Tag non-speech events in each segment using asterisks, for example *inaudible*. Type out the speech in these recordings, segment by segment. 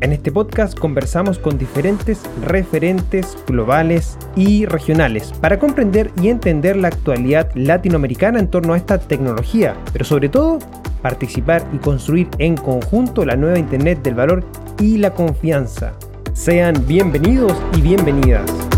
En este podcast conversamos con diferentes referentes globales y regionales para comprender y entender la actualidad latinoamericana en torno a esta tecnología, pero sobre todo participar y construir en conjunto la nueva Internet del valor y la confianza. Sean bienvenidos y bienvenidas.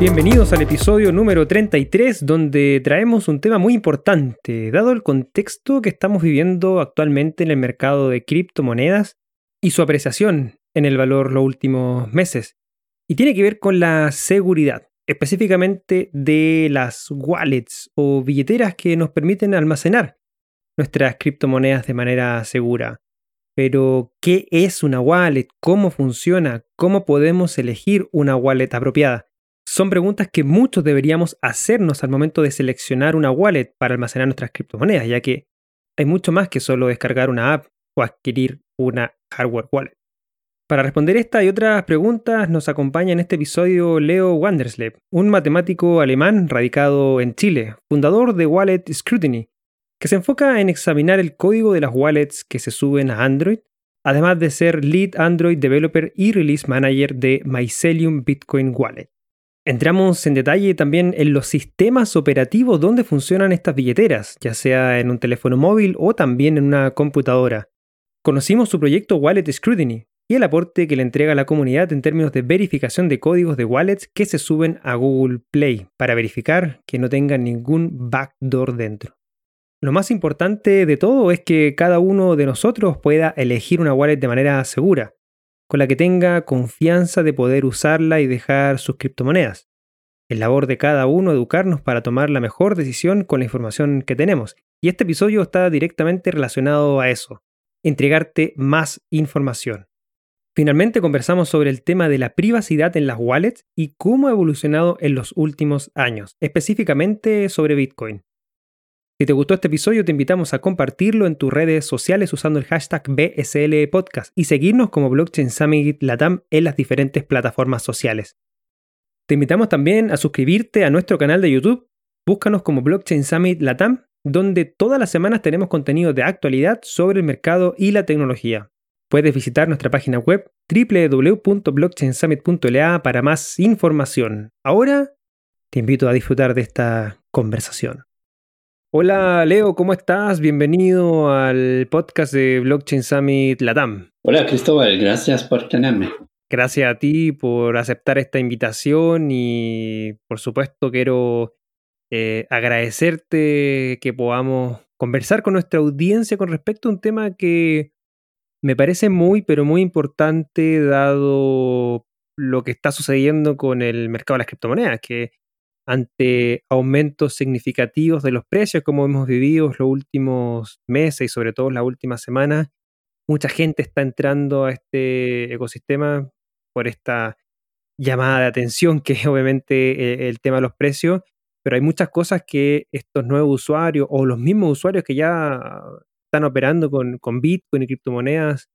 Bienvenidos al episodio número 33 donde traemos un tema muy importante, dado el contexto que estamos viviendo actualmente en el mercado de criptomonedas y su apreciación en el valor los últimos meses. Y tiene que ver con la seguridad específicamente de las wallets o billeteras que nos permiten almacenar nuestras criptomonedas de manera segura. Pero, ¿qué es una wallet? ¿Cómo funciona? ¿Cómo podemos elegir una wallet apropiada? Son preguntas que muchos deberíamos hacernos al momento de seleccionar una wallet para almacenar nuestras criptomonedas, ya que hay mucho más que solo descargar una app o adquirir una hardware wallet. Para responder esta y otras preguntas nos acompaña en este episodio Leo Wanderslev, un matemático alemán radicado en Chile, fundador de Wallet Scrutiny, que se enfoca en examinar el código de las wallets que se suben a Android, además de ser Lead Android Developer y Release Manager de Mycelium Bitcoin Wallet. Entramos en detalle también en los sistemas operativos donde funcionan estas billeteras, ya sea en un teléfono móvil o también en una computadora. Conocimos su proyecto Wallet Scrutiny, y el aporte que le entrega la comunidad en términos de verificación de códigos de wallets que se suben a Google Play para verificar que no tengan ningún backdoor dentro. Lo más importante de todo es que cada uno de nosotros pueda elegir una wallet de manera segura, con la que tenga confianza de poder usarla y dejar sus criptomonedas. Es labor de cada uno educarnos para tomar la mejor decisión con la información que tenemos, y este episodio está directamente relacionado a eso, entregarte más información. Finalmente conversamos sobre el tema de la privacidad en las wallets y cómo ha evolucionado en los últimos años, específicamente sobre Bitcoin. Si te gustó este episodio, te invitamos a compartirlo en tus redes sociales usando el hashtag BSL Podcast y seguirnos como Blockchain Summit Latam en las diferentes plataformas sociales. Te invitamos también a suscribirte a nuestro canal de YouTube. Búscanos como Blockchain Summit Latam, donde todas las semanas tenemos contenido de actualidad sobre el mercado y la tecnología. Puedes visitar nuestra página web www.blockchainsummit.la para más información. Ahora te invito a disfrutar de esta conversación. Hola Leo, ¿cómo estás? Bienvenido al podcast de Blockchain Summit Latam. Hola Cristóbal, gracias por tenerme. Gracias a ti por aceptar esta invitación y por supuesto quiero eh, agradecerte que podamos conversar con nuestra audiencia con respecto a un tema que me parece muy, pero muy importante dado lo que está sucediendo con el mercado de las criptomonedas, que ante aumentos significativos de los precios como hemos vivido los últimos meses y sobre todo las últimas semanas, mucha gente está entrando a este ecosistema por esta llamada de atención que es obviamente eh, el tema de los precios, pero hay muchas cosas que estos nuevos usuarios o los mismos usuarios que ya están operando con, con Bitcoin y criptomonedas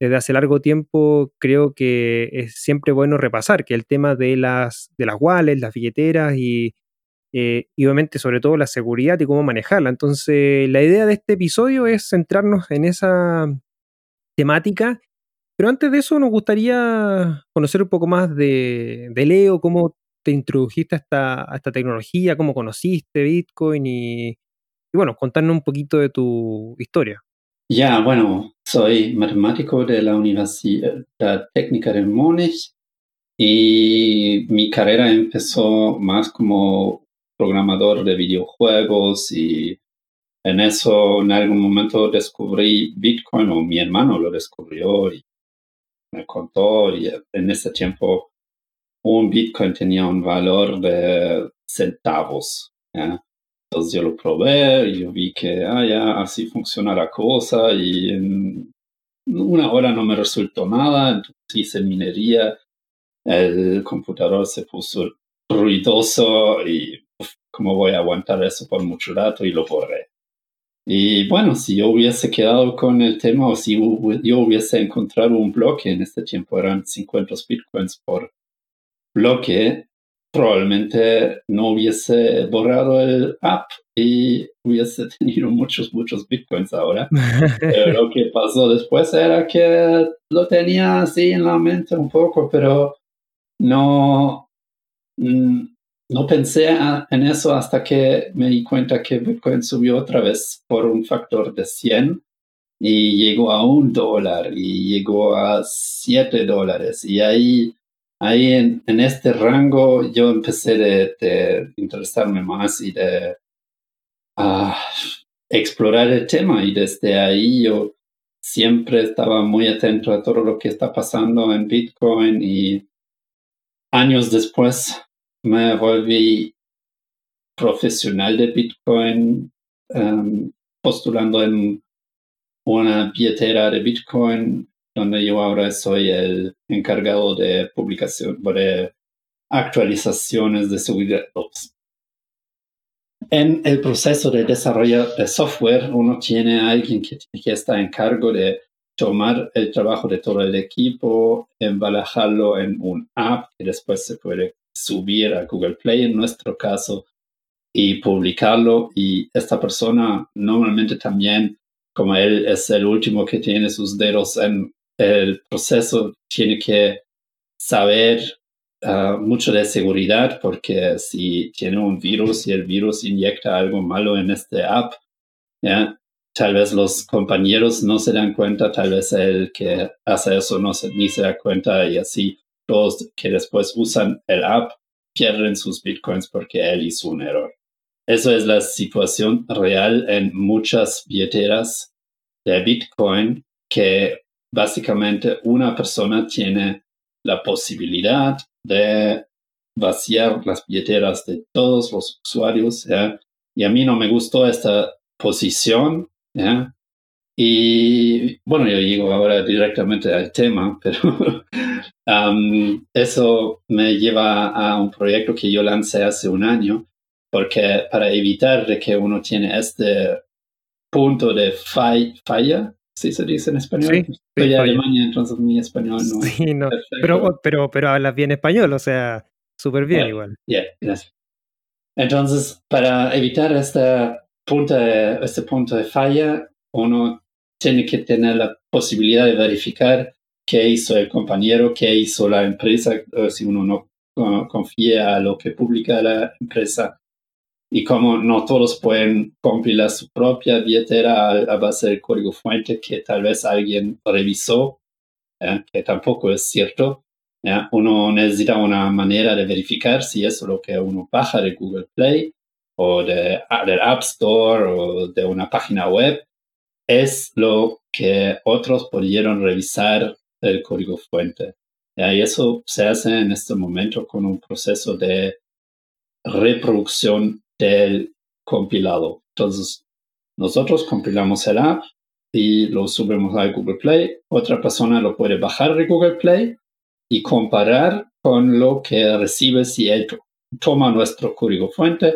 desde hace largo tiempo, creo que es siempre bueno repasar que el tema de las, de las wallets, las billeteras y, eh, y obviamente sobre todo la seguridad y cómo manejarla. Entonces, la idea de este episodio es centrarnos en esa temática. Pero antes de eso, nos gustaría conocer un poco más de, Leo, cómo te introdujiste a esta, esta tecnología, cómo conociste Bitcoin y bueno, contarnos un poquito de tu historia. Ya, bueno, soy matemático de la Universidad Técnica de Múnich y mi carrera empezó más como programador de videojuegos y en eso en algún momento descubrí Bitcoin o mi hermano lo descubrió y me contó y en ese tiempo un Bitcoin tenía un valor de centavos. Entonces yo lo probé y yo vi que, ah, ya, así funciona la cosa y en una hora no me resultó nada, entonces hice minería, el computador se puso ruidoso y cómo voy a aguantar eso por mucho rato y lo borré. Y bueno, si yo hubiese quedado con el tema o si yo hubiese encontrado un bloque, en este tiempo eran 50 bitcoins por bloque, probablemente no hubiese borrado el app y hubiese *laughs* tenido muchos, muchos bitcoins ahora. pero lo que pasó después era que lo tenía así en la mente un poco, pero no, mm, no pensé en eso hasta que me di cuenta que Bitcoin subió otra vez por un factor de 100 y llegó a un dólar y llegó a 7 dólares. Y ahí, ahí en, este rango yo empecé de, interesarme más y de ah, explorar el tema. Y desde ahí yo siempre estaba muy atento a todo lo que está pasando en Bitcoin y años después me volví profesional de Bitcoin em, postulando en una billetera de Bitcoin donde yo ahora soy el encargado de publicación, de actualizaciones de seguridad. En el proceso de desarrollo de software, uno tiene a alguien que, que está en cargo de tomar el trabajo de todo el equipo, embalajarlo en un app que después se puede subir a Google Play en nuestro caso y publicarlo. Y esta persona normalmente también, como él es el último que tiene sus dedos en el proceso, tiene que saber ah, mucho de seguridad porque si tiene un virus y el virus inyecta algo malo en este app, ¿ya? tal vez los compañeros no se dan cuenta, tal vez el que hace eso no se, ni se da cuenta y así los que después usan el app pierden sus bitcoins porque él hizo un error. Eso es la situación real en muchas billeteras de Bitcoin que básicamente una persona tiene la posibilidad de vaciar las billeteras de todos los usuarios. Y a mí no me gustó esta posición. Y bueno, yo llego ahora directamente al tema, *laughs* pero eso me lleva a un proyecto que yo lancé hace un año, porque para evitar que uno tiene este punto de falla, si se dice en español. Sí, Soy de Alemania, entonces mi español no, sí, no. Pero, pero, pero hablas bien español, o sea, súper bien igual. Yeah, gracias. Entonces, para evitar este punto de, este punto de falla, uno tiene que tener la posibilidad de verificar qué hizo el compañero, qué hizo la empresa, si uno no confía a lo que publica la empresa. Y como no todos pueden compilar su propia billetera a, base del código fuente que tal vez alguien revisó, ¿eh? que tampoco es cierto, uno necesita una manera de verificar si eso es lo que uno baja de Google Play o de, del App Store o de una página web es lo que otros pudieron revisar el código fuente. Y eso se hace en este momento con un proceso de reproducción del compilado. Entonces, nosotros compilamos el app y lo subimos a Google Play. Otra persona lo puede bajar de Google Play y comparar con lo que recibe si él toma nuestro código fuente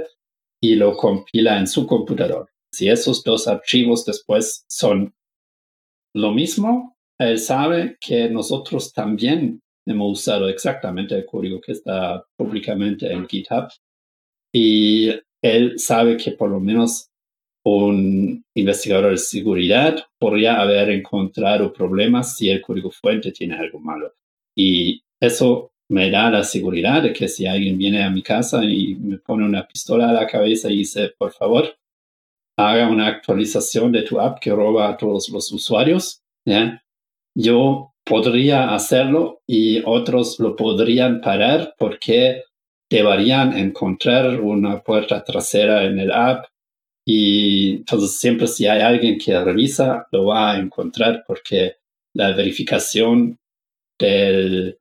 y lo compila en su computador. Si esos dos archivos después son lo mismo, él sabe que nosotros también hemos usado exactamente el código que está públicamente en GitHub y él sabe que por lo menos un investigador de seguridad podría haber encontrado problemas si el código fuente tiene algo malo. Y eso me da la seguridad de que si alguien viene a mi casa y me pone una pistola a la cabeza y dice, por favor, haga una actualización de tu app que roba a todos los usuarios, yo podría hacerlo y otros lo podrían parar porque deberían encontrar una puerta trasera en el app y entonces siempre si hay alguien que revisa lo va a encontrar porque la verificación del,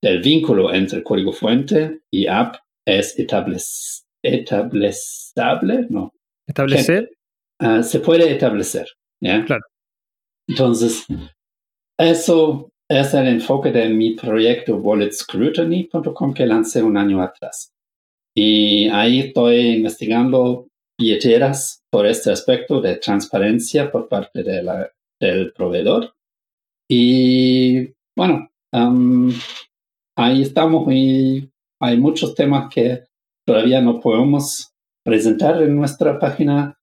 del vínculo entre código fuente y app es establecible, no, ¿Establecer? Ah, se puede establecer. ¿ya? Claro. Entonces, eso es el enfoque de mi proyecto walletscrutiny.com que lancé un año atrás. Y ahí estoy investigando billeteras por este aspecto de transparencia por parte del proveedor. Y bueno, ahí estamos y hay muchos temas que todavía no podemos presentar en nuestra página,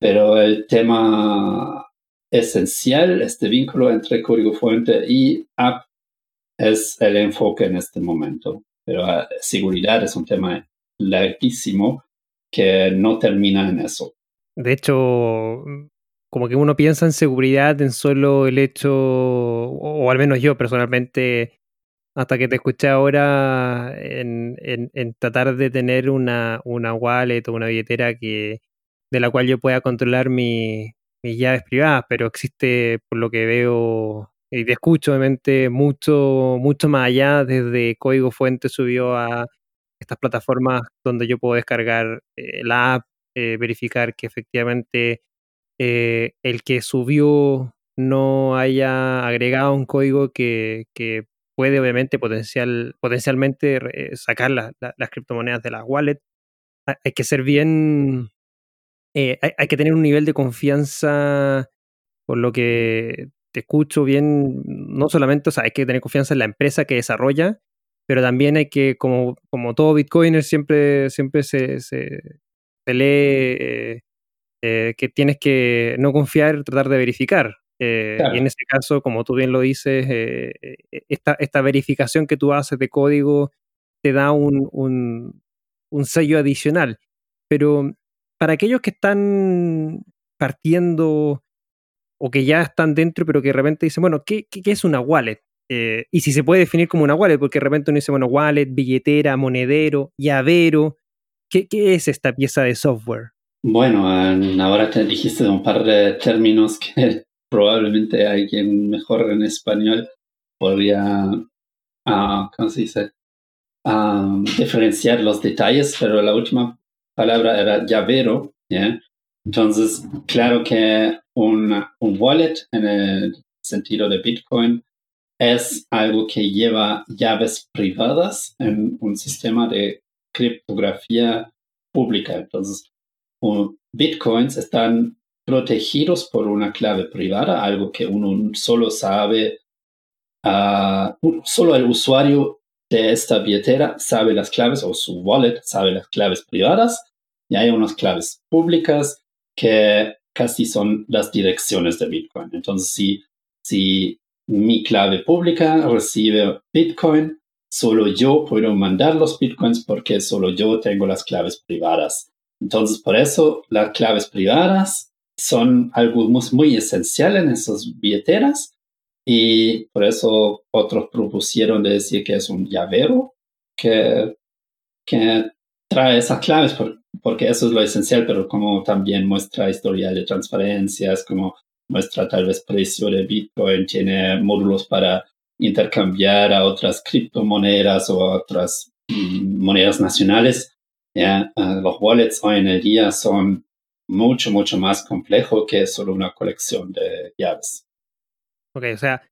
pero el tema esencial, este vínculo entre código fuente y app, es el enfoque en este momento. Pero ah, seguridad es un tema larguísimo que no termina en eso. De hecho, como que uno piensa en seguridad en solo el hecho, o, al menos yo personalmente, hasta que te escuché ahora, en, tratar de tener una, una wallet o una billetera que, de la cual yo pueda controlar mis llaves privadas, pero existe, por lo que veo y te escucho, obviamente, mucho, mucho más allá, desde código fuente subió a estas plataformas donde yo puedo descargar eh, la app, eh, verificar que efectivamente eh, el que subió no haya agregado un código que, puede obviamente potencial, potencialmente sacar las criptomonedas de las wallets. Hay que ser bien, hay, hay, que tener un nivel de confianza, por lo que te escucho bien, no solamente, o sea, hay que tener confianza en la empresa que desarrolla, pero también hay que, como, como todo Bitcoiner, siempre, siempre se, se, lee eh, eh, que tienes que no confiar, tratar de verificar. Eh, y en este caso, como tú bien lo dices, esta, esta verificación que tú haces de código te da un, un, un sello adicional. Pero para aquellos que están partiendo o que ya están dentro, pero que de repente dicen, bueno, ¿qué, qué, es una wallet? Eh, y si se puede definir como una wallet, porque de repente uno dice, bueno, wallet, billetera, monedero, llavero. ¿Qué, qué es esta pieza de software? Bueno, ahora te dijiste un par de términos que *laughs* probablemente alguien mejor en español podría, uh, ¿cómo se dice? Uh, diferenciar los detalles, pero la última palabra era llavero. Entonces, claro que un wallet en el sentido de Bitcoin es algo que lleva llaves privadas en un sistema de criptografía pública. Entonces, bitcoins están protegidos por una clave privada, algo que uno solo sabe, uh, solo el usuario de esta billetera sabe las claves o su wallet sabe las claves privadas y hay unas claves públicas que casi son las direcciones de Bitcoin. Entonces, si, si mi clave pública recibe Bitcoin, solo yo puedo mandar los Bitcoins porque solo yo tengo las claves privadas. Entonces, por eso las claves privadas son algo muy, esencial en esas billeteras y por eso otros propusieron de decir que es un llavero que, que trae esas claves porque eso es lo esencial, pero como también muestra historial de transferencias, como muestra tal vez precio de Bitcoin, tiene módulos para intercambiar a otras criptomonedas o otras mm, monedas nacionales. Ah, los wallets hoy en el día son mucho, mucho más complejos que solo una colección de llaves. Ok, o sea,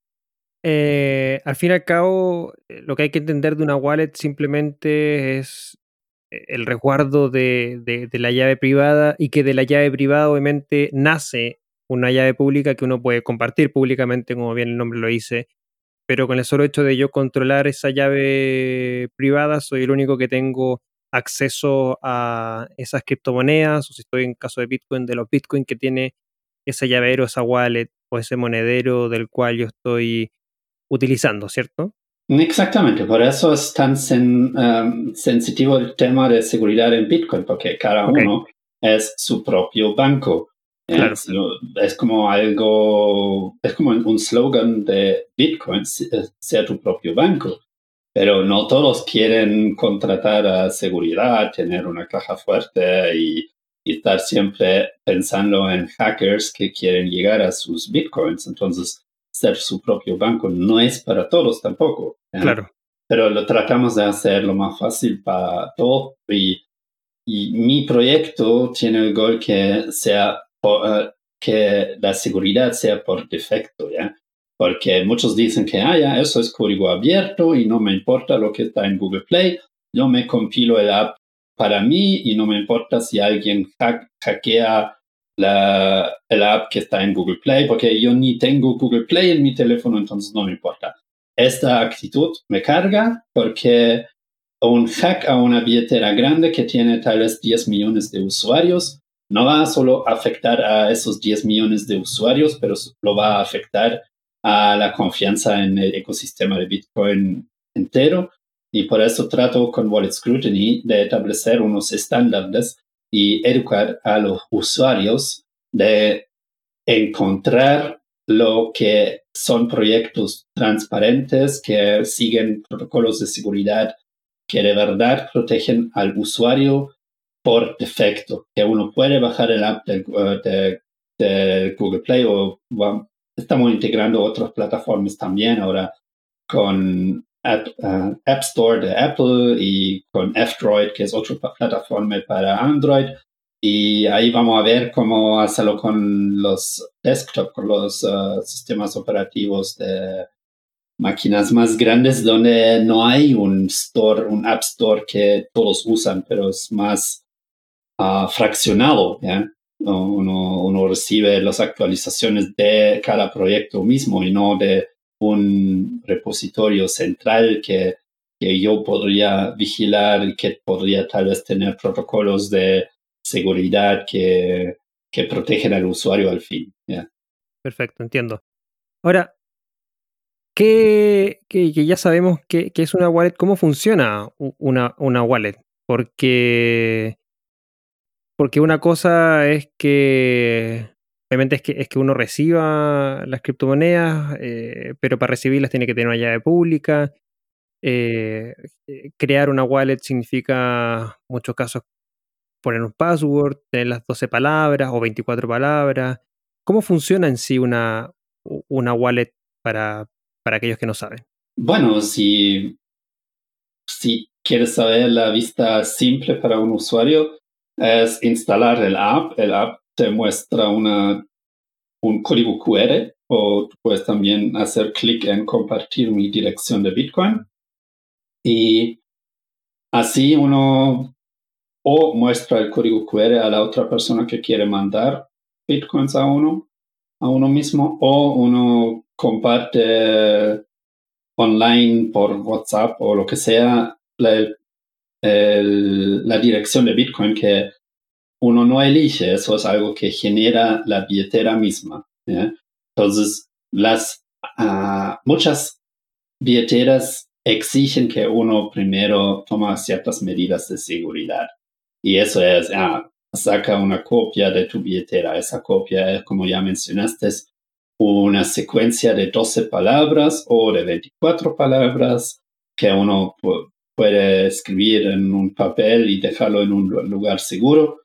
eh, al fin y al cabo, eh, lo que hay que entender de una wallet simplemente es eh, el resguardo de, de, la llave privada y que de la llave privada obviamente nace una llave pública que uno puede compartir públicamente, como bien el nombre lo dice, pero con el solo hecho de yo controlar esa llave privada, soy el único que tengo acceso a esas criptomonedas, o si estoy en caso de Bitcoin, de los Bitcoin que tiene ese llavero, esa wallet o ese monedero del cual yo estoy utilizando, ¿cierto? Exactamente, por eso es tan um, sensitivo el tema de seguridad en Bitcoin, porque cada uno es su propio banco. Es, como algo, es como un slogan de Bitcoin, eh, sea tu propio banco. Pero no todos quieren contratar a seguridad, tener una caja fuerte y, estar siempre pensando en hackers que quieren llegar a sus bitcoins. Entonces, ser su propio banco no es para todos tampoco. Claro. Pero lo tratamos de hacer lo más fácil para todos y, y mi proyecto tiene el gol que sea eh, que la seguridad sea por defecto, ¿ya? Porque muchos dicen que, ah, ya, eso es código abierto y no me importa lo que está en Google Play. Yo me compilo el app para mí y no me importa si alguien hackea la, el app que está en Google Play, porque yo ni tengo Google Play en mi teléfono, entonces no me importa. Esta actitud me carga porque un hack a una billetera grande que tiene tal vez 10 millones de usuarios no va a solo afectar a esos 10 millones de usuarios, pero lo va a afectar a la confianza en el ecosistema de Bitcoin entero. Y por eso trato con Wallet Scrutiny de establecer unos estándares y educar a los usuarios de encontrar lo que son proyectos transparentes que siguen protocolos de seguridad que de verdad protegen al usuario por defecto, que uno puede bajar el app de, uh, Google Play o estamos integrando otras plataformas también ahora con App, uh, App, Store de Apple y con F-Droid, que es otra plataforma para Android. Y ahí vamos a ver cómo hacerlo con los desktop, con los uh, sistemas operativos de máquinas más grandes donde no hay un store, un App Store que todos usan, pero es más uh, fraccionado. ¿ya? Uno, uno, recibe las actualizaciones de cada proyecto mismo y no de un repositorio central que, que yo podría vigilar y que podría tal vez tener protocolos de seguridad que, que protegen al usuario al fin. Perfecto, entiendo. Ahora, que, que, ya sabemos que, es una wallet, ¿cómo funciona una, una wallet? Porque, porque una cosa es que obviamente es que, es que uno reciba las criptomonedas, eh, pero para recibirlas tiene que tener una llave pública. Eh, crear una wallet significa, en muchos casos, poner un password, tener las 12 palabras o 24 palabras. ¿Cómo funciona en sí una, una wallet para, para aquellos que no saben? Bueno, si, si quieres saber la vista simple para un usuario, es instalar el app. El app te muestra una, un código QR o puedes también hacer clic en compartir mi dirección de Bitcoin. Y así uno o muestra el código QR a la otra persona que quiere mandar bitcoins a uno, a uno mismo, o uno comparte online por WhatsApp o lo que sea la, la dirección de Bitcoin que uno no elige, eso es algo que genera la billetera misma. Entonces, las uh, muchas billeteras exigen que uno primero toma ciertas medidas de seguridad. Y eso es, ah, saca una copia de tu billetera. Esa copia es, como ya mencionaste, una secuencia de 12 palabras o de 24 palabras que uno puede escribir en un papel y dejarlo en un lugar seguro.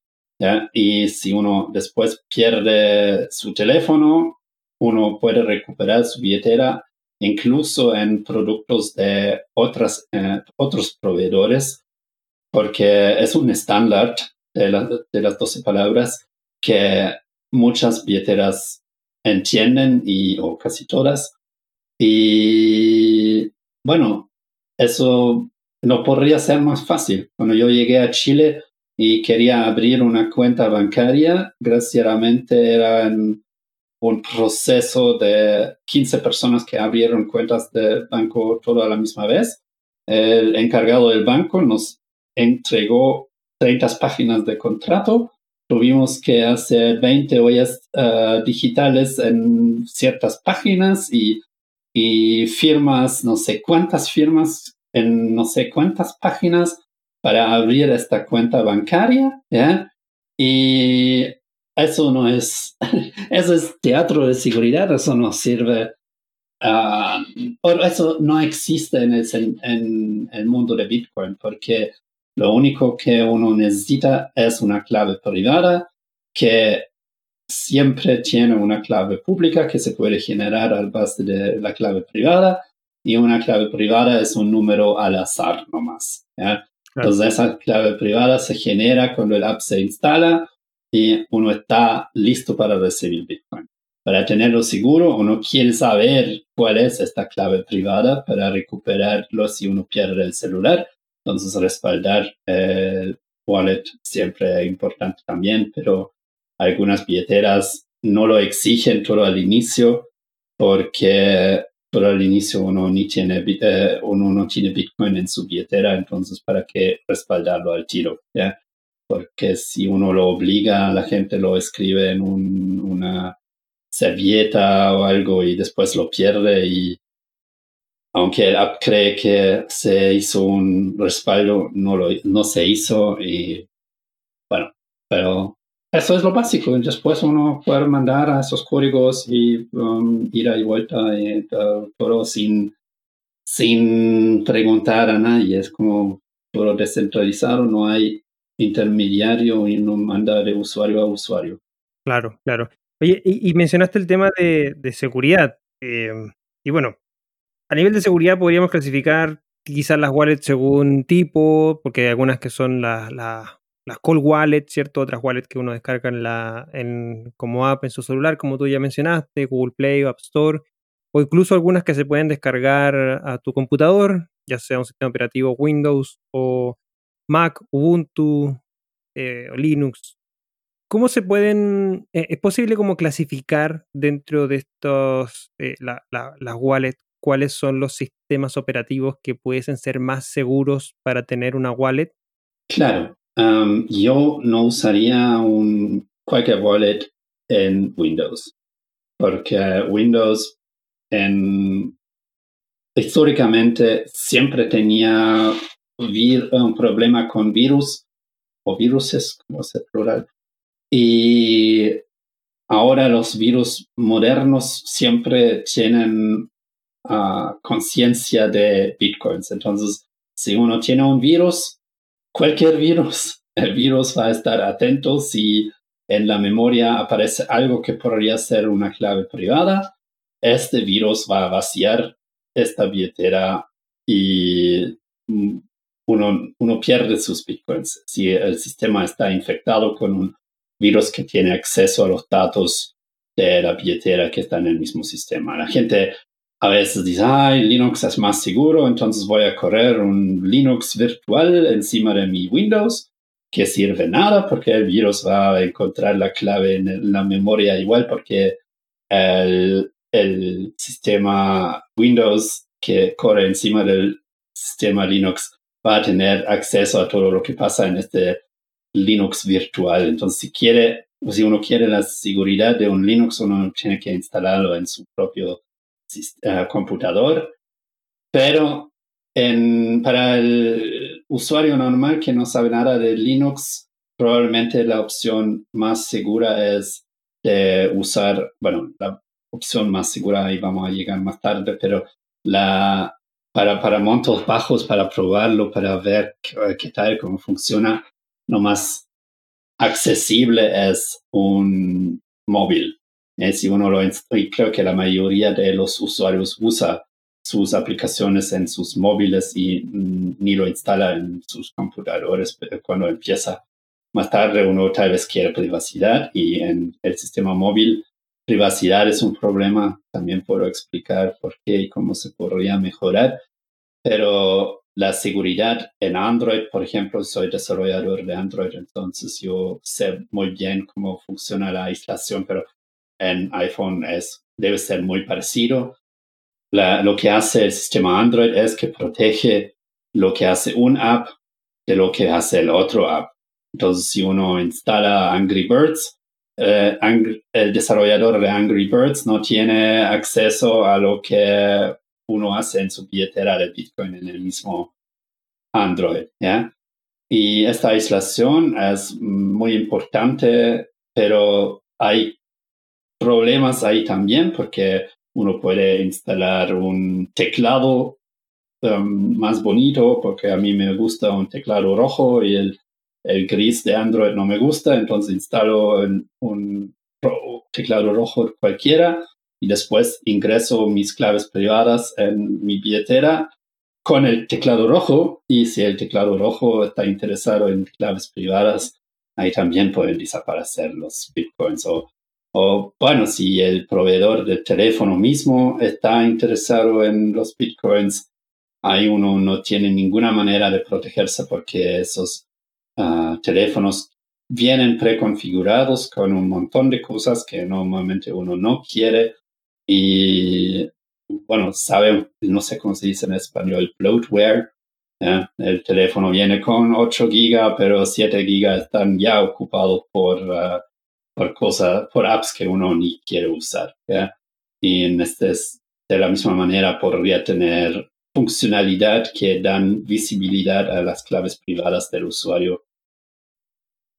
Y si uno después pierde su teléfono, uno puede recuperar su billetera incluso en productos de otras, eh, otros proveedores porque es un estándar de, las 12 palabras que muchas billeteras entienden y o casi todas. Y bueno, eso no podría ser más fácil. Cuando yo llegué a Chile y quería abrir una cuenta bancaria, desgraciadamente era un proceso de 15 personas que abrieron cuentas de banco todo a la misma vez. El encargado del banco nos entregó 30 páginas de contrato. Tuvimos que hacer 20 huellas eh, digitales en ciertas páginas y, y firmas, no sé cuántas firmas en no sé cuántas páginas para abrir esta cuenta bancaria. Y eso no es, *laughs* eso es teatro de seguridad, eso no sirve. Uh, eso no existe en el, en el mundo de Bitcoin, porque lo único que uno necesita es una clave privada que siempre tiene una clave pública que se puede generar al base de la clave privada y una clave privada es un número al azar nomás. Entonces esa clave privada se genera cuando el app se instala y uno está listo para recibir Bitcoin. Para tenerlo seguro, uno quiere saber cuál es esta clave privada para recuperarlo si uno pierde el celular. Entonces, respaldar el wallet siempre es importante también, pero algunas billeteras no lo exigen todo al inicio porque al inicio uno, ni tiene, eh, uno no tiene Bitcoin en su billetera, entonces para qué respaldarlo al tiro. porque si uno lo obliga, la gente lo escribe en una servilleta o algo y después lo pierde y aunque el app cree que se hizo un respaldo, no, lo, no se hizo y bueno, pero eso es lo básico. Después uno puede mandar a esos códigos y um, ir y vuelta y todo sin, sin preguntar a nadie. Es como todo descentralizado, no hay intermediario y no manda de usuario a usuario. Claro, claro. Oye, y, mencionaste el tema de, seguridad. Em, y bueno, a nivel de seguridad podríamos clasificar quizás las wallets según tipo, porque hay algunas que son las, cold wallets, ¿cierto? Otras wallets que uno descarga en la, en, como app en su celular, como tú ya mencionaste, Google Play o App Store, o incluso algunas que se pueden descargar a tu computador, ya sea un sistema operativo Windows o Mac, Ubuntu, eh, Linux. ¿Cómo se pueden, eh, es posible como clasificar dentro de estos, eh, las wallets, cuáles son los sistemas operativos que pueden ser más seguros para tener una wallet? Claro, yo no usaría un, cualquier wallet en Windows, porque Windows en, históricamente siempre tenía un problema con virus o viruses, como se plural. Y ahora los virus modernos siempre tienen ah, conciencia de bitcoins. Entonces, si uno tiene un virus, cualquier virus, *laughs* el virus va a estar atento si en la memoria aparece algo que podría ser una clave privada. Este virus va a vaciar esta billetera y mm, uno, uno pierde sus bitcoins si el sistema está infectado con un virus que tiene acceso a los datos de la billetera que está en el mismo sistema. La gente a veces dice, ay, Linux es más seguro, entonces voy a correr un Linux virtual encima de mi Windows, que sirve nada porque el virus va a encontrar la clave en la memoria igual porque el, el sistema Windows que corre encima del sistema Linux va a tener acceso a todo lo que pasa en este Linux virtual. Entonces, si quiere, si uno quiere la seguridad de un Linux, uno tiene que instalarlo en su propio uh, computador. Pero en, para el usuario normal que no sabe nada de Linux, probablemente la opción más segura es de usar, bueno, la opción más segura, y vamos a llegar más tarde, pero la para, para montos bajos, para probarlo, para ver qué, tal, cómo funciona, lo más accesible es un móvil. Eh, si uno lo y creo que la mayoría de los usuarios usa sus aplicaciones en sus móviles y mm, ni lo instala en sus computadores cuando empieza. Más tarde uno tal vez quiere privacidad y en el sistema móvil privacidad es un problema. También puedo explicar por qué y cómo se podría mejorar. Pero la seguridad en Android, por ejemplo, soy desarrollador de Android, entonces yo sé muy bien cómo funciona la aislación, pero en iPhone es, debe ser muy parecido. lo que hace el sistema Android es que protege lo que hace un app de lo que hace el otro app. Entonces, si uno instala Angry Birds, eh, el desarrollador de Angry Birds no tiene acceso a lo que uno hace en su billetera de Bitcoin en el mismo Android. ¿ya? Y esta aislación es muy importante, pero hay problemas ahí también porque uno puede instalar un teclado um, más bonito porque a mí me gusta un teclado rojo y el, el gris de Android no me gusta, entonces instalo un teclado rojo cualquiera y después ingreso mis claves privadas en mi billetera con el teclado rojo y si el teclado rojo está interesado en claves privadas, ahí también pueden desaparecer los bitcoins. O, o bueno, si el proveedor del teléfono mismo está interesado en los bitcoins, ahí uno no tiene ninguna manera de protegerse porque esos uh, teléfonos vienen preconfigurados con un montón de cosas que normalmente uno no quiere y bueno, sabe, no sé cómo se dice en español, bloatware. El teléfono viene con 8 gigas, pero 7 gigas están ya ocupados por, uh, por cosas, por apps que uno ni quiere usar. Y en este, de la misma manera podría tener funcionalidad que dan visibilidad a las claves privadas del usuario.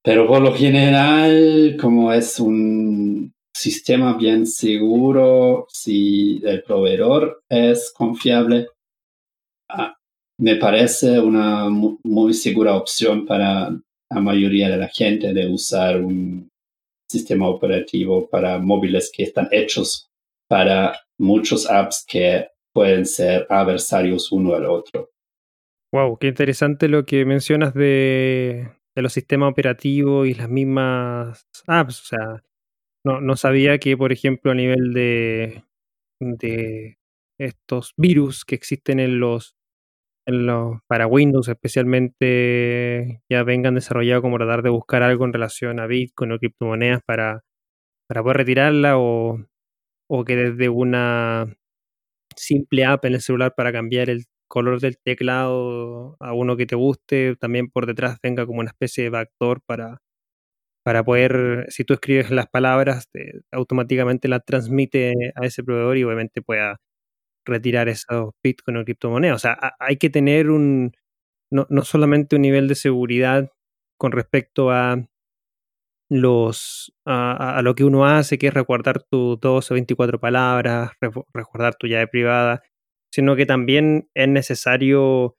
Pero por lo general, como es un sistema bien seguro, si el proveedor es confiable, ah, me parece una muy segura opción para la mayoría de la gente de usar un sistema operativo para móviles que están hechos para muchos apps que pueden ser adversarios uno al otro. Wow, qué interesante lo que mencionas de, los sistemas operativos y las mismas apps. O sea, no, no sabía que, por ejemplo, a nivel de, de estos virus que existen en los, en para Windows especialmente ya vengan desarrollados como tratar de buscar algo en relación a Bitcoin o criptomonedas para, para poder retirarla o, o que desde una simple app en el celular para cambiar el color del teclado a uno que te guste, también por detrás venga como una especie de backdoor para, para poder, si tú escribes las palabras, automáticamente las transmite a ese proveedor y obviamente pueda retirar esos Bitcoin o criptomonedas. O sea, hay que tener un, no, no solamente un nivel de seguridad con respecto a los a, lo que uno hace, que es recordar tus 12 o 24 palabras, recordar tu llave privada, sino que también es necesario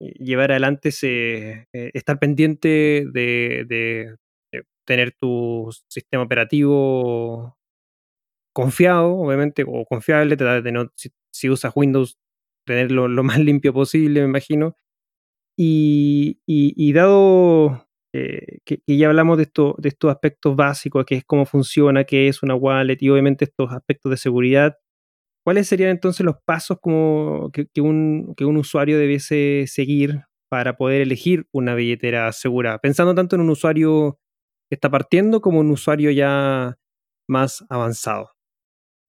eh, llevar adelante ese, eh, estar pendiente de, tener tu sistema operativo confiado, obviamente, o confiable, de no, si, usas Windows, tenerlo lo más *laughs* limpio posible, me imagino. Y, dado eh, que, ya hablamos de, esto, de estos aspectos básicos, que es cómo funciona, qué es una wallet y obviamente estos aspectos de seguridad, ¿cuáles serían entonces los pasos que, un, que un usuario debiese seguir para poder elegir una billetera segura? Pensando tanto en un usuario que está partiendo como un usuario ya más avanzado.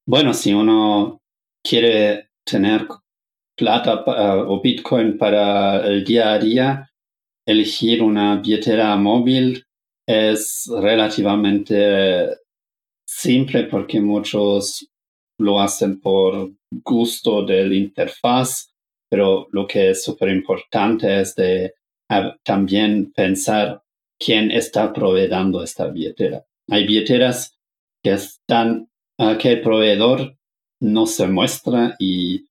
Bueno, si uno quiere tener plata o Bitcoin para el día a día, elegir una billetera móvil es relativamente simple porque muchos lo hacen por gusto del interfaz, pero lo que es súper importante es de también pensar quién está proveyendo esta billetera. Hay billeteras que están, ah, que proveedor no se muestra y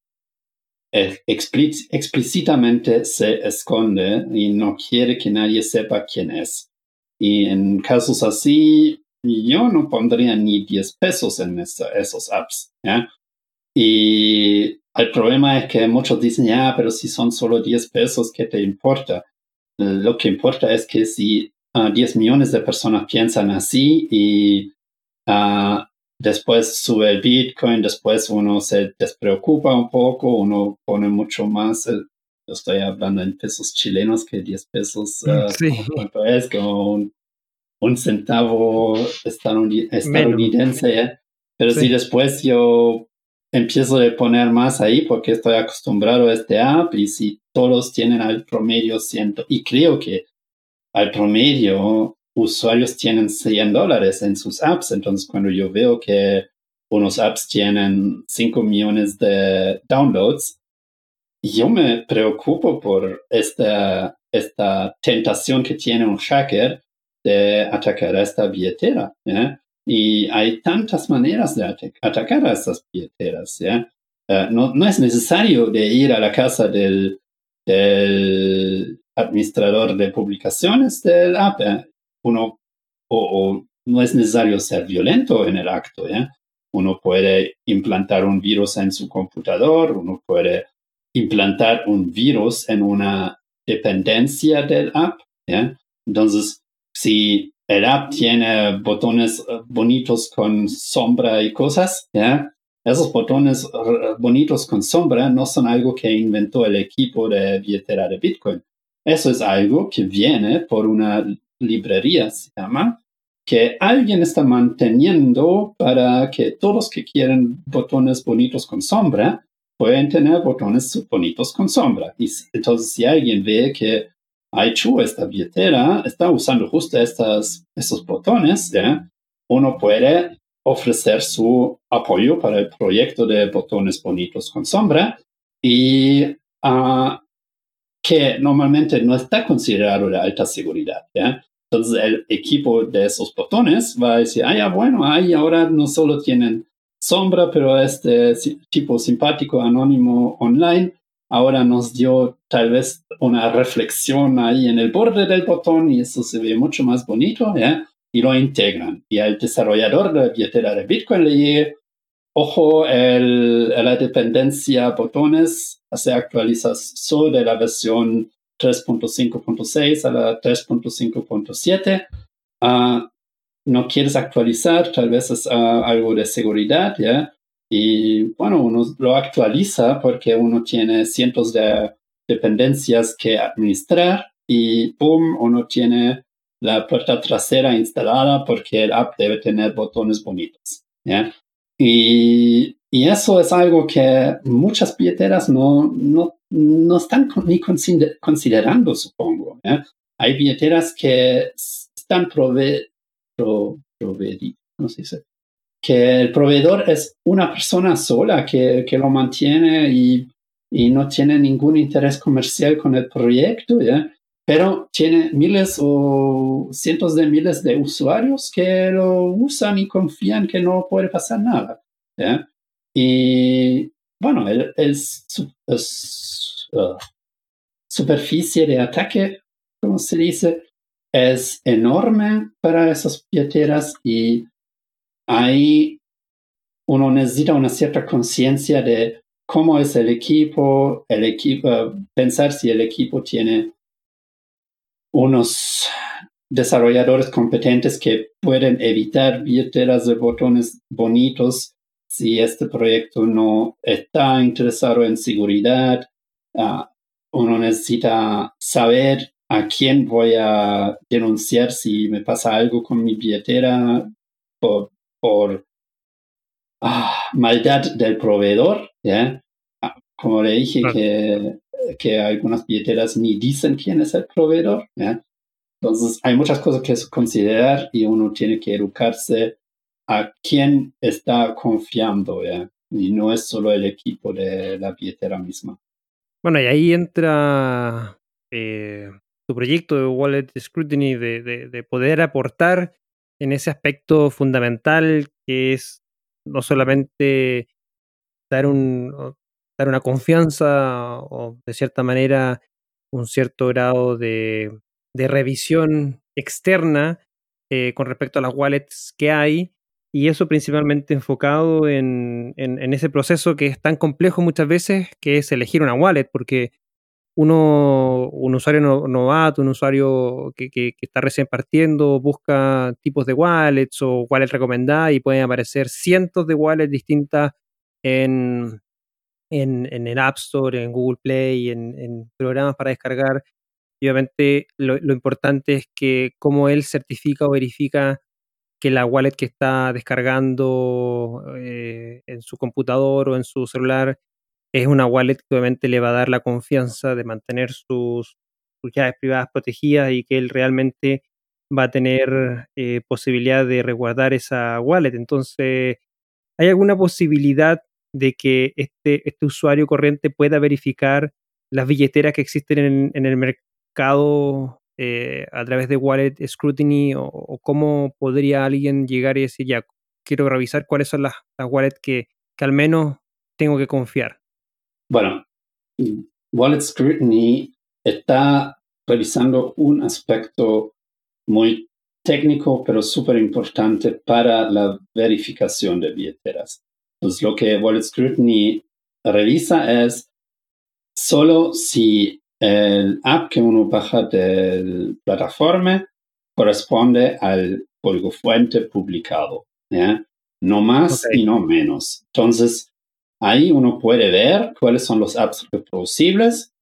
explícitamente se esconde y no quiere que nadie sepa quién es. Y en casos así, yo no pondría ni 10 pesos en esos apps. Y el problema es que muchos dicen, ya, pero si son solo 10 pesos, ¿qué te importa? Lo que importa es que si 10 ah, millones de personas piensan así y uh, Después sube el Bitcoin, después uno se despreocupa un poco, uno pone mucho más, eh, estoy hablando en pesos chilenos, que 10 pesos uh, es, como un, centavo estadounidense. ¿eh? Pero si después yo empiezo a poner más ahí porque estoy acostumbrado a este app y si todos tienen al promedio ciento, y creo que al promedio usuarios tienen 100 dólares en sus apps. Entonces, cuando yo veo que unos apps tienen 5 millones de downloads, yo me preocupo por esta, esta tentación que tiene un hacker de atacar a esta billetera. Y hay tantas maneras de atacar a estas billeteras. Eh, no, no, es necesario de ir a la casa del, administrador de publicaciones del app. ¿eh? Uno o, no es necesario ser violento en el acto. Uno puede implantar un virus en su computador, uno puede implantar un virus en una dependencia del app. Entonces, si el app tiene botones eh, bonitos con sombra y cosas. Esos botones eh, bonitos con sombra no son algo que inventó el equipo de billetera de Bitcoin. Eso es algo que viene por una librería, se llama, que alguien está manteniendo para que todos que quieren botones bonitos con sombra pueden tener botones bonitos con sombra. Y entonces si alguien ve que hecho esta billetera está usando justo estas, estos botones, uno puede ofrecer su apoyo para el proyecto de botones bonitos con sombra y uh, que normalmente no está considerado de alta seguridad. Entonces el equipo de esos botones va a decir, ah, ya, bueno, ahí ahora no solo tienen sombra, pero este tipo simpático, anónimo, online, ahora nos dio tal vez una reflexión ahí en el borde del botón y eso se ve mucho más bonito, y lo integran. Y al desarrollador de la billetera de Bitcoin le ojo, el, la dependencia botones se actualiza solo de la versión 3.5.6 a la 3.5.7. Ah, no quieres actualizar, tal vez es ah, algo de seguridad, ¿ya? Y bueno, uno lo actualiza porque uno tiene cientos de dependencias que administrar y ¡pum! uno tiene la puerta trasera instalada porque el app debe tener botones bonitos. ¿ya? Y, y, eso es algo que muchas billeteras no, no, no están ni considerando, supongo. ¿ya? Hay billeteras que están prove, pro, ¿cómo se dice? que el proveedor es una persona sola que, que lo mantiene y, y, no tiene ningún interés comercial con el proyecto. Pero tiene miles o cientos de miles de usuarios que lo usan y confían que no puede pasar nada. Y bueno, el, uh, superficie de ataque, como se dice, es enorme para esas billeteras y ahí uno necesita una cierta conciencia de cómo es el equipo, el equipo, pensar si el equipo tiene unos desarrolladores competentes que pueden evitar billeteras de botones bonitos si este proyecto no está interesado en seguridad. Ah, uno necesita saber a quién voy a denunciar si me pasa algo con mi billetera por por ah, maldad del proveedor, ¿ya? Ah, como le dije que, que algunas billeteras ni dicen quién es el proveedor. Entonces hay muchas cosas que considerar y uno tiene que educarse a quién está confiando. Y no es solo el equipo de la billetera misma. Bueno, y ahí entra eh, tu proyecto de Wallet Scrutiny de, de, de poder aportar en ese aspecto fundamental que es no solamente dar, un, dar una confianza o de cierta manera un cierto grado de, revisión externa eh, con respecto a las wallets que hay y eso principalmente enfocado en, ese proceso que es tan complejo muchas veces que es elegir una wallet porque uno, un usuario novato, un usuario que, que, está recién partiendo, busca tipos de wallets o wallets recomendadas y pueden aparecer cientos de wallets distintas en, en, en el App Store, en Google Play, en, en programas para descargar. Y obviamente lo, importante es que como él certifica o verifica que la wallet que está descargando eh, en su computador o en su celular es una wallet que obviamente le va a dar la confianza de mantener sus, llaves privadas protegidas y que él realmente va a tener eh, posibilidad de resguardar esa wallet. Entonces, ¿hay alguna posibilidad de que este, este usuario corriente pueda verificar las billeteras que existen en, el mercado eh, a través de Wallet Scrutiny o, cómo podría alguien llegar y decir, ya, quiero revisar cuáles son las, las wallets que, que al menos tengo que confiar? Bueno, Wallet Scrutiny está revisando un aspecto muy técnico, pero súper importante para la verificación de billeteras. Entonces, lo que Wallet Scrutiny revisa es solo si el app que uno baja de la plataforma corresponde al código fuente publicado, no más y no menos. Entonces, ahí uno puede ver cuáles son los apps reproducibles,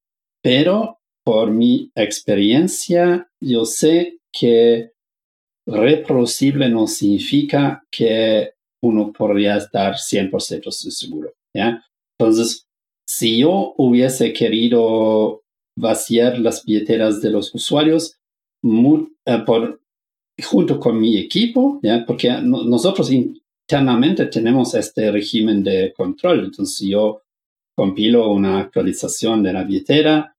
pero por mi experiencia, yo sé que reproducible no significa que uno podría estar 100% seguro. ¿ya? Entonces, si yo hubiese querido vaciar las billeteras de los usuarios eh, por, junto con mi equipo, ¿ya? porque nosotros internamente tenemos este régimen de control. Entonces, yo compilo una actualización de la billetera,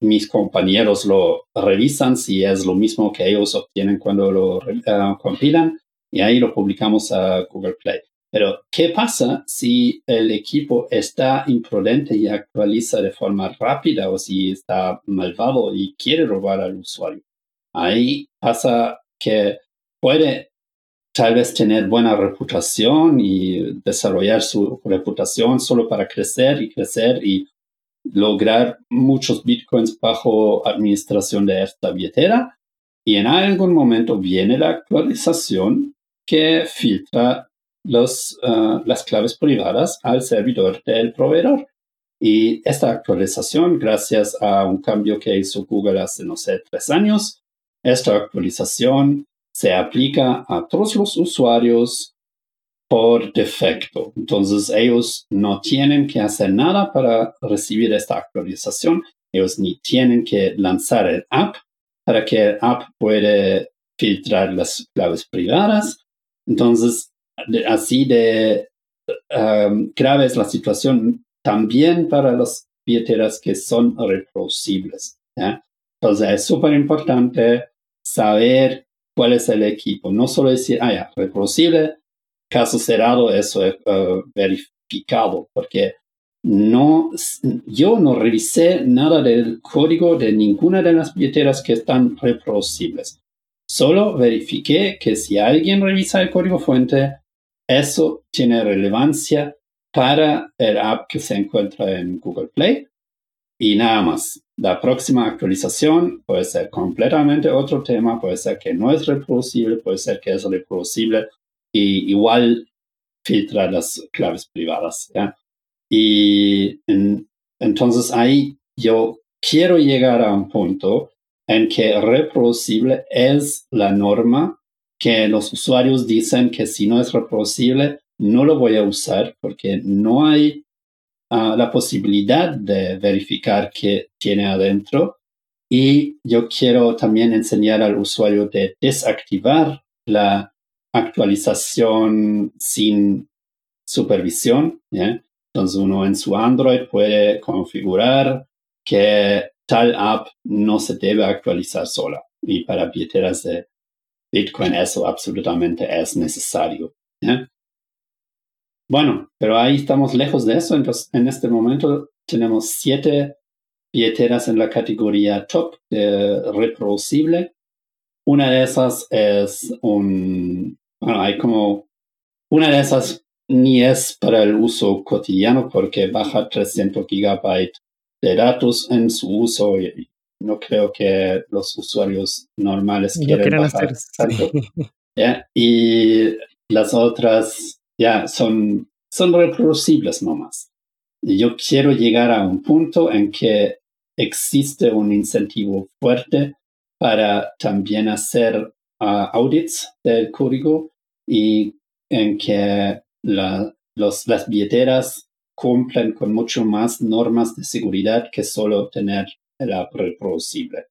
mis compañeros lo revisan si es lo mismo que ellos obtienen cuando lo eh, compilan y ahí lo publicamos a Google Play. Pero, ¿qué pasa si el equipo está imprudente y actualiza de forma rápida o si está malvado y quiere robar al usuario? Ahí pasa que puede tal vez tener buena reputación y desarrollar su reputación solo para crecer y crecer y lograr muchos bitcoins bajo administración de esta billetera. Y en algún momento viene la actualización que filtra uh, las claves privadas al servidor del proveedor. Y esta actualización, gracias a un cambio que hizo Google hace, no sé, tres años, esta actualización se aplica a todos los usuarios por defecto. Entonces ellos no tienen que hacer nada para recibir esta actualización. Ellos ni tienen que lanzar el app para que el app puede filtrar las claves privadas. Entonces, así de um, grave es la situación también para las billeteras que son reproducibles. Entonces, es súper importante saber cuál es el equipo. No solo decir, ah, ya, reproducible, caso cerrado, eso es uh, verificado, porque no, yo no revisé nada del código de ninguna de las billeteras que están reproducibles. Solo verifiqué que si alguien revisa el código fuente, eso tiene relevancia para el app que se encuentra en Google Play y nada más. La próxima actualización puede ser completamente otro tema, puede ser que no es reproducible, puede ser que es reproducible y igual filtra las claves privadas. Y entonces ahí yo quiero llegar a un punto en que reproducible es la norma que los usuarios dicen que si no es reproducible, no lo voy a usar porque no hay ah, la posibilidad de verificar qué tiene adentro. Y yo quiero también enseñar al usuario de desactivar la actualización sin supervisión. Entonces uno en su Android puede configurar que tal app no se debe actualizar sola. Y para billeteras de Bitcoin eso absolutamente es necesario. Bueno, pero ahí estamos lejos de eso. Entonces, en este momento tenemos siete billeteras en la categoría top de reproducible. Una de esas es un, bueno, hay como, una de esas ni es para el uso cotidiano porque baja 300 gigabytes de datos en su uso y, no creo que los usuarios normales quieran hacer tanto. *laughs* Y las otras ya son, son reproducibles nomás. Yo quiero llegar a un punto en que existe un incentivo fuerte para también hacer ah, audits del código y en que la, los, las billeteras cumplen con mucho más normas de seguridad que solo tener el app reproducible.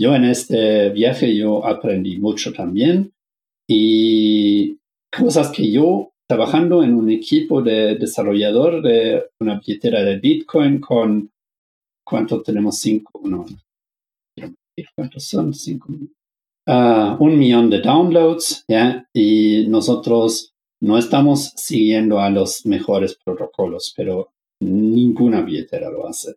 Yo en este viaje yo aprendí mucho también y cosas que yo trabajando en un equipo de desarrollador de una billetera de Bitcoin con ¿cuánto tenemos? Cinco, no, ¿cuántos son? Cinco, uh, un millón de downloads, ¿ya? Y nosotros no estamos siguiendo a los mejores protocolos, pero ninguna billetera lo hace.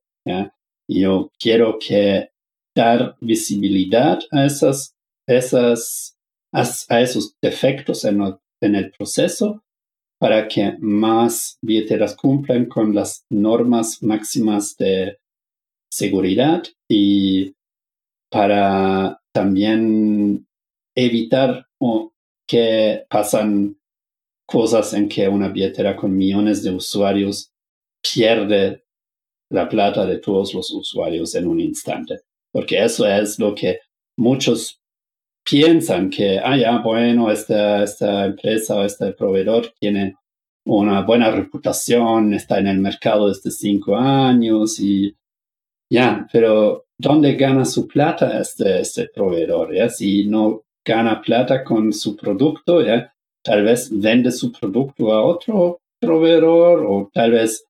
Yo quiero que dar visibilidad a esas, esas, a, esos defectos en, en el proceso para que más billeteras cumplan con las normas máximas de seguridad y para también evitar que pasan cosas en que una billetera con millones de usuarios pierde la plata de todos los usuarios en un instante. Porque eso es lo que muchos piensan que, ah, ya, bueno, esta, esta empresa o este proveedor tiene una buena reputación, está en el mercado desde cinco años y ya, pero ¿dónde gana su plata este, este proveedor? ¿ya? Si no gana plata con su producto, ¿ya? Tal vez vende su producto a otro proveedor o tal vez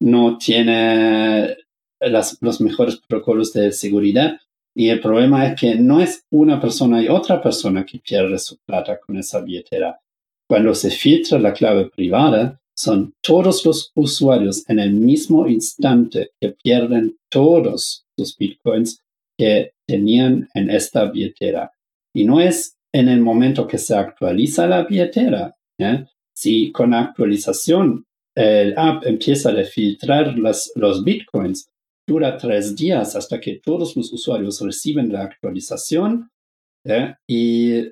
no tiene los mejores protocolos de seguridad. Y el problema es que no es una persona y otra persona que pierde su plata con esa billetera. Cuando se filtra la clave privada, son todos los usuarios en el mismo instante que pierden todos los bitcoins que tenían en esta billetera. Y no es en el momento que se actualiza la billetera. Si con actualización el app empieza a filtrar los bitcoins, dura tres días hasta que todos los usuarios reciben la actualización y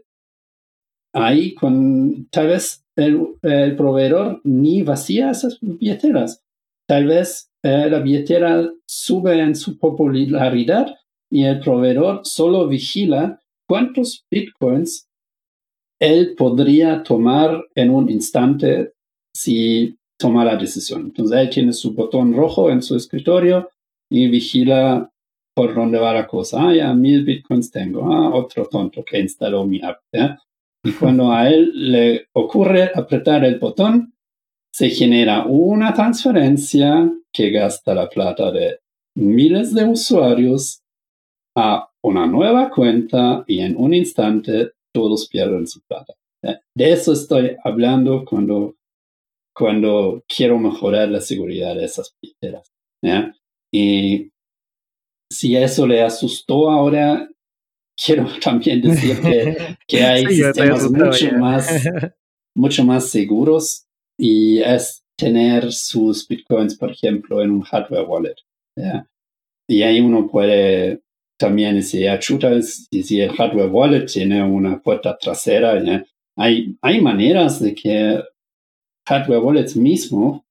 ahí con tal vez el, proveedor ni vacía esas billeteras. Tal vez eh, la billetera sube en su popularidad y el proveedor solo vigila cuántos bitcoins él podría tomar en un instante si toma la decisión. Entonces él tiene su botón rojo en su escritorio y vigila por dónde va la cosa. Ah, ya mil bitcoins tengo. Ah, otro tonto que instaló mi app. Y cuando a él le ocurre apretar el botón, se genera una transferencia que gasta la plata de miles de usuarios a una nueva cuenta y en un instante todos pierden su plata. De eso estoy hablando cuando, cuando quiero mejorar la seguridad de esas billeteras. Y si eso le asustó ahora, quiero *laughs* también decir que, *laughs* hay sistemas mucho más, *laughs* mucho más seguros y es tener sus bitcoins, por ejemplo, en un hardware wallet. Y ahí uno puede también ya chuta, si el hardware wallet tiene una puerta trasera, Hay, hay maneras de que hardware wallets mismo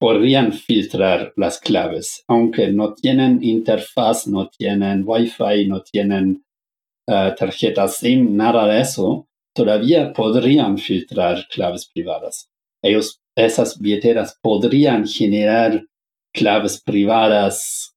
podrían filtrar las claves, aunque no tienen interfaz, no tienen Wi-Fi, no tienen uh, tarjetas SIM, nada de eso, todavía podrían filtrar claves privadas. Ellos, esas billeteras podrían generar claves privadas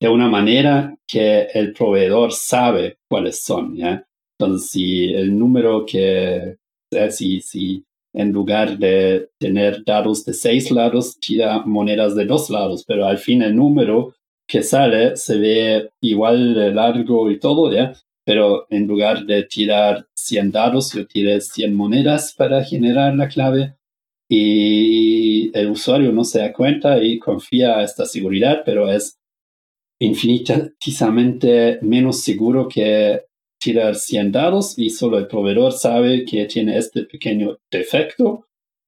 de una manera que el proveedor sabe cuáles son. ¿ya? Entonces, si el número que, eh, si, si en lugar de tener dados de seis lados, tira monedas de dos lados, pero al fin el número que sale se ve igual de largo y todo, ¿ya? Pero en lugar de tirar 100 dados, yo tiré 100 monedas para generar la clave y el usuario no se da cuenta y confía a esta seguridad, pero es infinitamente menos seguro que tirar 100 dados y solo el proveedor sabe que tiene este pequeño defecto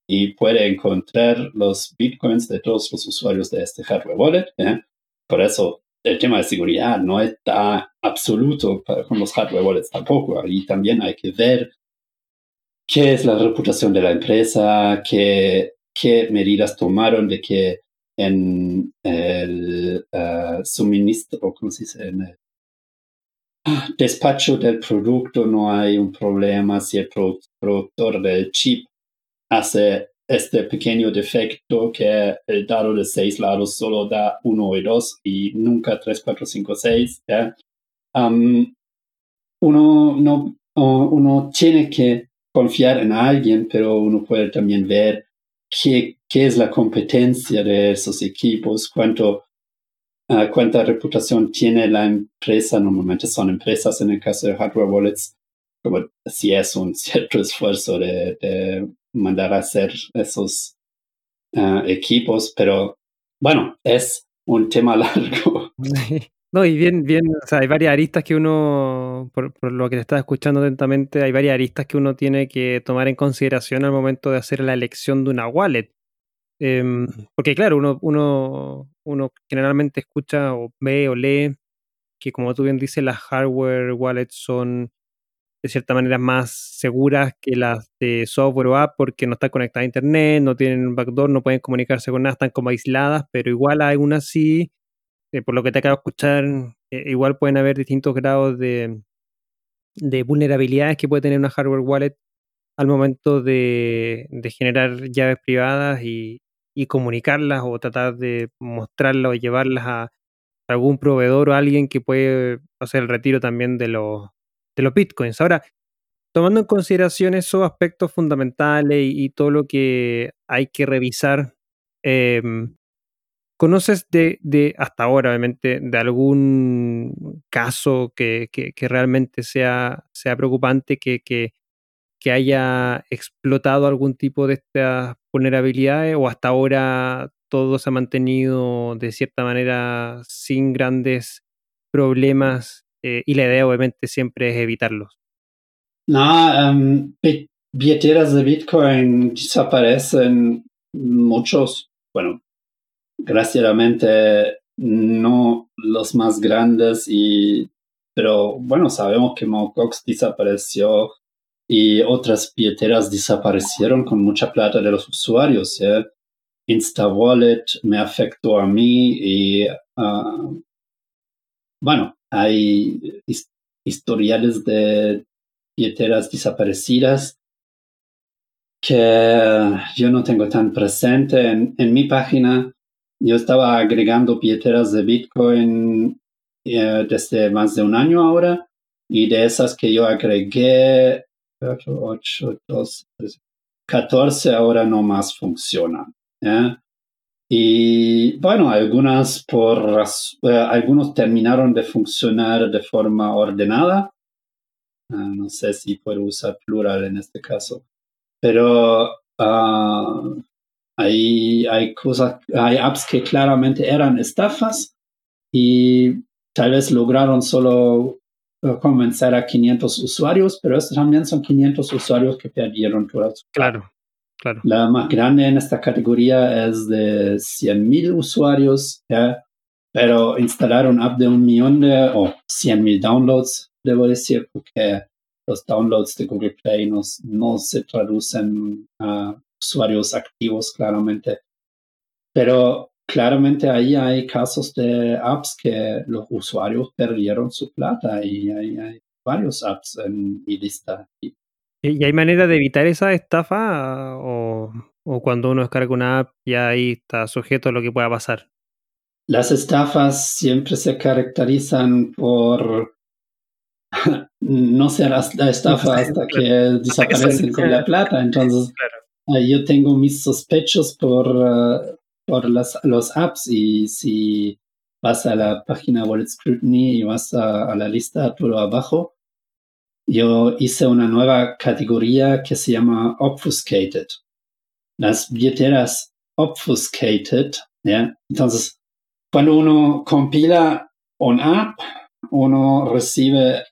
y puede encontrar los bitcoins de todos los usuarios de este hardware wallet. ¿eh? Por eso el tema de seguridad no está absoluto con los hardware wallets tampoco. Y también hay que ver qué es la reputación de la empresa, qué, qué medidas tomaron de que en el uh, suministro, ¿cómo se dice? En el despacho del producto no hay un problema si el productor del chip hace este pequeño defecto que el dado de seis lados solo da uno y dos y nunca tres, cuatro, cinco, seis. uno, no, uno tiene que confiar en alguien, pero uno puede también ver qué, qué es la competencia de esos equipos, cuánto uh, cuánta reputación tiene la empresa. Normalmente son empresas, en el caso de hardware wallets, como si es un *laughs* cierto esfuerzo de, mandar a hacer esos uh, equipos, pero bueno, es un tema *laughs* largo. *laughs* No, y bien, bien, o sea, hay varias aristas que uno, por, por, lo que te estaba escuchando atentamente, hay varias aristas que uno tiene que tomar en consideración al momento de hacer la elección de una wallet. Em, porque claro, uno, uno, uno generalmente escucha o ve o lee que como tú bien dices, las hardware wallets son de cierta manera más seguras que las de software o app porque no están conectadas a internet, no tienen backdoor, no pueden comunicarse con nada, están como aisladas, pero igual aún así, eh, por lo que te acabo de escuchar, eh, igual pueden haber distintos grados de, de vulnerabilidades que puede tener una hardware wallet al momento de, generar llaves privadas y, comunicarlas o tratar de mostrarlas o llevarlas a algún proveedor o alguien que puede hacer el retiro también de los, de los bitcoins. Ahora, tomando en consideración esos aspectos fundamentales y, todo lo que hay que revisar, em, ¿conoces de, de, hasta ahora, obviamente, de algún caso que, que, realmente sea, sea preocupante, que, que haya explotado algún tipo de estas vulnerabilidades o hasta ahora todo se ha mantenido de cierta manera sin grandes problemas eh, y la idea obviamente siempre es evitarlos. No, um, billeteras de Bitcoin desaparecen muchos, bueno, graciosamente no los más grandes y pero bueno, sabemos que Mt. Gox desapareció y otras billeteras desaparecieron con mucha plata de los usuarios. ¿eh? InstaWallet me afectó a mí y uh, bueno, hay historiales de billeteras desaparecidas que yo no tengo tan presente. En, en mi página yo estaba agregando billeteras de Bitcoin eh, desde más de un año ahora y de esas que yo agregué 8, 12, 14 ahora no más funcionan. Y bueno, algunas por eh, algunos terminaron de funcionar de forma ordenada. Ah, no sé si puedo usar plural en este caso. Pero uh, hay, hay cosas, hay apps que claramente eran estafas y tal vez lograron solo convencer a 500 usuarios, pero estos también son 500 usuarios que perdieron toda su Claro, claro. La más grande en esta categoría es de 100.000 usuarios, pero instalar un app de un millón de, o 100.000 downloads, debo decir, porque los downloads de Google Play no, no se traducen a usuarios activos claramente. Pero claramente ahí hay casos de apps que los usuarios perdieron su plata y hay, varios apps en mi lista. ¿Y, hay manera de evitar esa estafa o, cuando uno descarga una app ya ahí está sujeto a lo que pueda pasar? Las estafas siempre se caracterizan por *laughs* no ser la estafa hasta que desaparecen con la plata. Entonces, yo tengo mis sospechos por... Uh, por las, los apps y si vas a la página Wallet Scrutiny y vas a, la lista todo abajo, yo hice una nueva categoría que se llama Obfuscated. Las billeteras Obfuscated, ¿ya? Entonces, cuando uno compila un app, uno recibe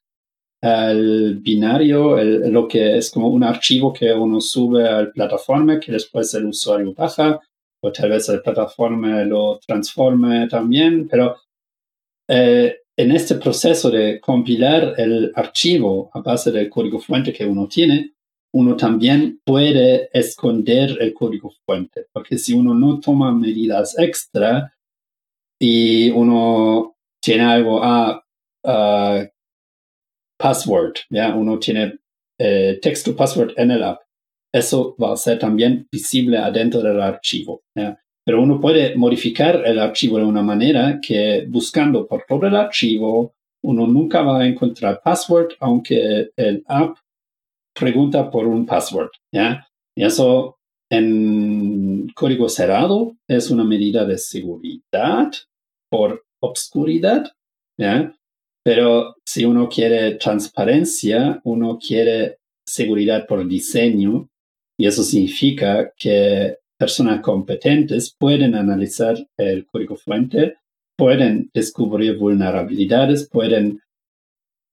el binario, el, lo que es como un archivo que uno sube a la plataforma que después el usuario baja o vez la plataforma lo transforme también, pero eh, en este proceso de compilar el archivo a base del código fuente que uno tiene, uno también puede esconder el código fuente, porque si uno no toma medidas extra y uno tiene algo a password, ya uno tiene eh, texto password en el app eso va a ser también visible adentro del archivo. Pero uno puede modificar el archivo de una manera que buscando por todo el archivo, uno nunca va a encontrar password, aunque el app pregunta por un password. ¿ya? Y eso en código cerrado es una medida de seguridad por obscuridad. ¿ya? Pero si uno quiere transparencia, uno quiere seguridad por diseño, y eso significa que personas competentes pueden analizar el código fuente, pueden descubrir vulnerabilidades, pueden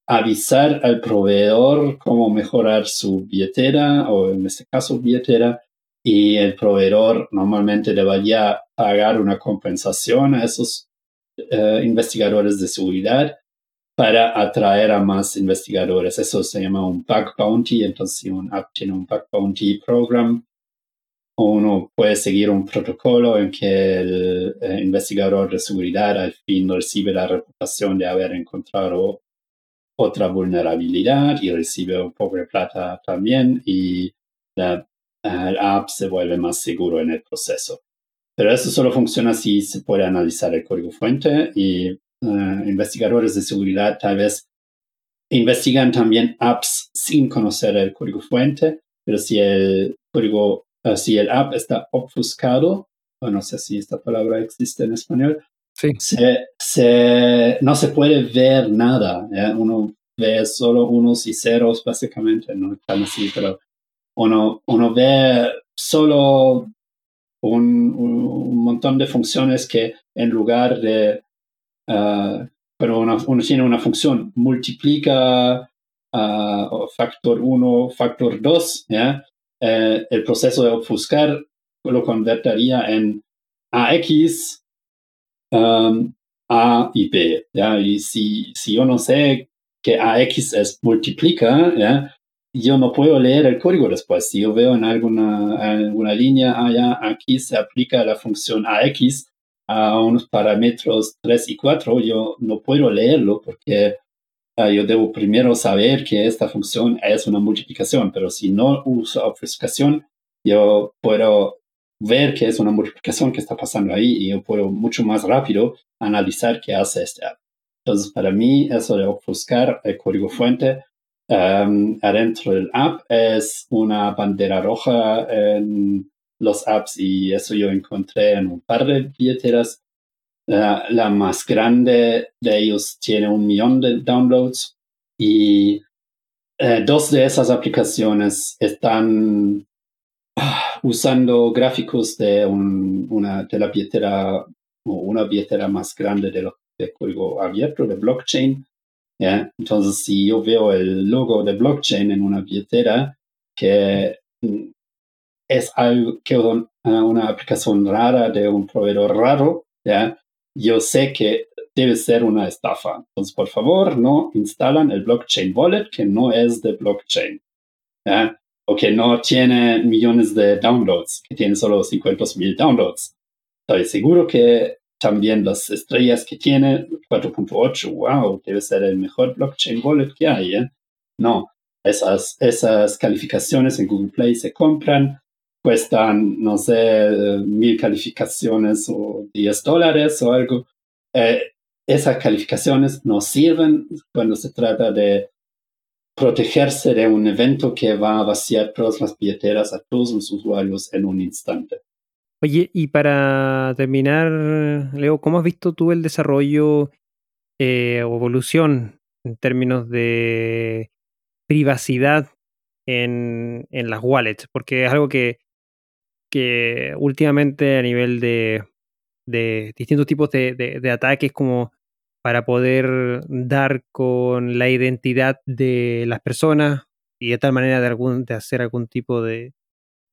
avisar al proveedor cómo mejorar su billetera o en este caso billetera y el proveedor normalmente debería pagar una compensación a esos eh, investigadores de seguridad para atraer a más investigadores. Eso se llama un bug bounty. Entonces, si un app tiene un bug bounty program, uno puede seguir un protocolo en que el eh, investigador de seguridad al fin recibe la reputación de haber encontrado otra vulnerabilidad y recibe un poco de plata también y la, el app se vuelve más seguro en el proceso. Pero eso solo funciona si se puede analizar el código fuente y eh, investigadores de seguridad tal vez investigan también apps sin conocer el código fuente, pero si el código, eh, si el app está obfuscado, o no sé si esta palabra existe en español, se, no se puede ver nada. Uno ve solo unos y ceros, básicamente, no tan así, pero uno, uno ve solo un, montón de funciones que en lugar de, uh, pero uno tiene una función, multiplica uh, factor 1, factor 2, eh, el proceso de obfuscar lo convertiría en AX um, A y B. Y si, si yo no sé que AX es multiplica, yo no puedo leer el código después. Si yo veo en alguna, alguna línea, ah, ya, aquí se aplica la función AX a unos parámetros 3 y 4, yo no puedo leerlo porque ah, yo debo primero saber que esta función es una multiplicación, pero si no uso obfuscación, yo puedo ver que es una multiplicación que está pasando ahí y yo puedo mucho más rápido analizar qué hace este app. Entonces, para mí, eso de ofuscar el código fuente um, adentro del app es una bandera roja en los apps y eso yo encontré en un par de billeteras. la más grande de ellos tiene un millón de downloads y eh, dos de esas aplicaciones están usando gráficos de, una, de la billetera o una billetera más grande de, lo, código abierto, de blockchain. Entonces, si yo veo el logo de blockchain en una billetera que mm, es algo que una aplicación rara de un proveedor raro, ¿ya? yo sé que debe ser una estafa. Entonces, por favor, no instalan el blockchain wallet que no es de blockchain. o que no tiene millones de downloads, que tiene solo 50 mil downloads. Estoy seguro que también las estrellas que tiene, 4.8, wow, debe ser el mejor blockchain wallet que hay. ¿eh? No, esas, esas calificaciones en Google Play se compran, cuestan, no sé, mil calificaciones o 10 dólares o algo. Eh, esas calificaciones no sirven cuando se trata de protegerse de un evento que va a vaciar todas las billeteras a todos los usuarios en un instante. Oye, y para terminar, Leo, ¿cómo has visto tú el desarrollo eh, o evolución en términos de privacidad en, las wallets? Porque es algo que, que últimamente a nivel de, distintos tipos de, de, ataques como para poder dar con la identidad de las personas y de tal manera de, algún, de hacer algún tipo de,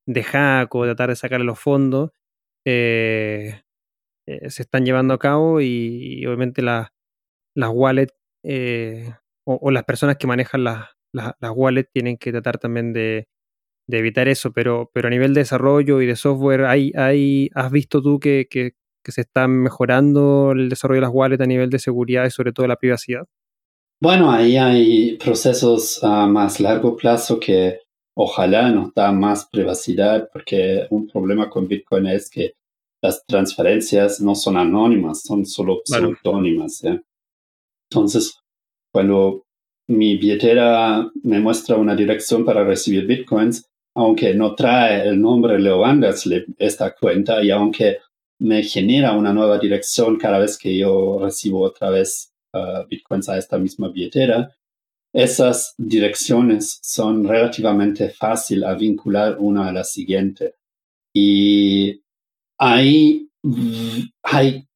de hack o tratar de sacarle los fondos, eh, eh, se están llevando a cabo y, obviamente las wallets eh, o, las personas que manejan las wallets tienen que tratar también de, evitar eso, pero, pero a nivel de desarrollo y de software, ¿hay, hay, ¿has visto tú que, que se está mejorando el desarrollo de las wallets a nivel de seguridad y sobre todo la privacidad? Bueno, ahí hay procesos a más largo plazo que ojalá nos da más privacidad, porque un problema con Bitcoin es que las transferencias no son anónimas, son solo pseudónimas. Entonces, cuando mi billetera me muestra una dirección para recibir bitcoins, aunque no trae el nombre Leo Andersley, esta cuenta, y aunque me genera una nueva dirección cada vez que yo recibo otra vez uh, bitcoins a esta misma billetera. Esas direcciones son relativamente fácil a vincular una a la siguiente. Y hay, hay,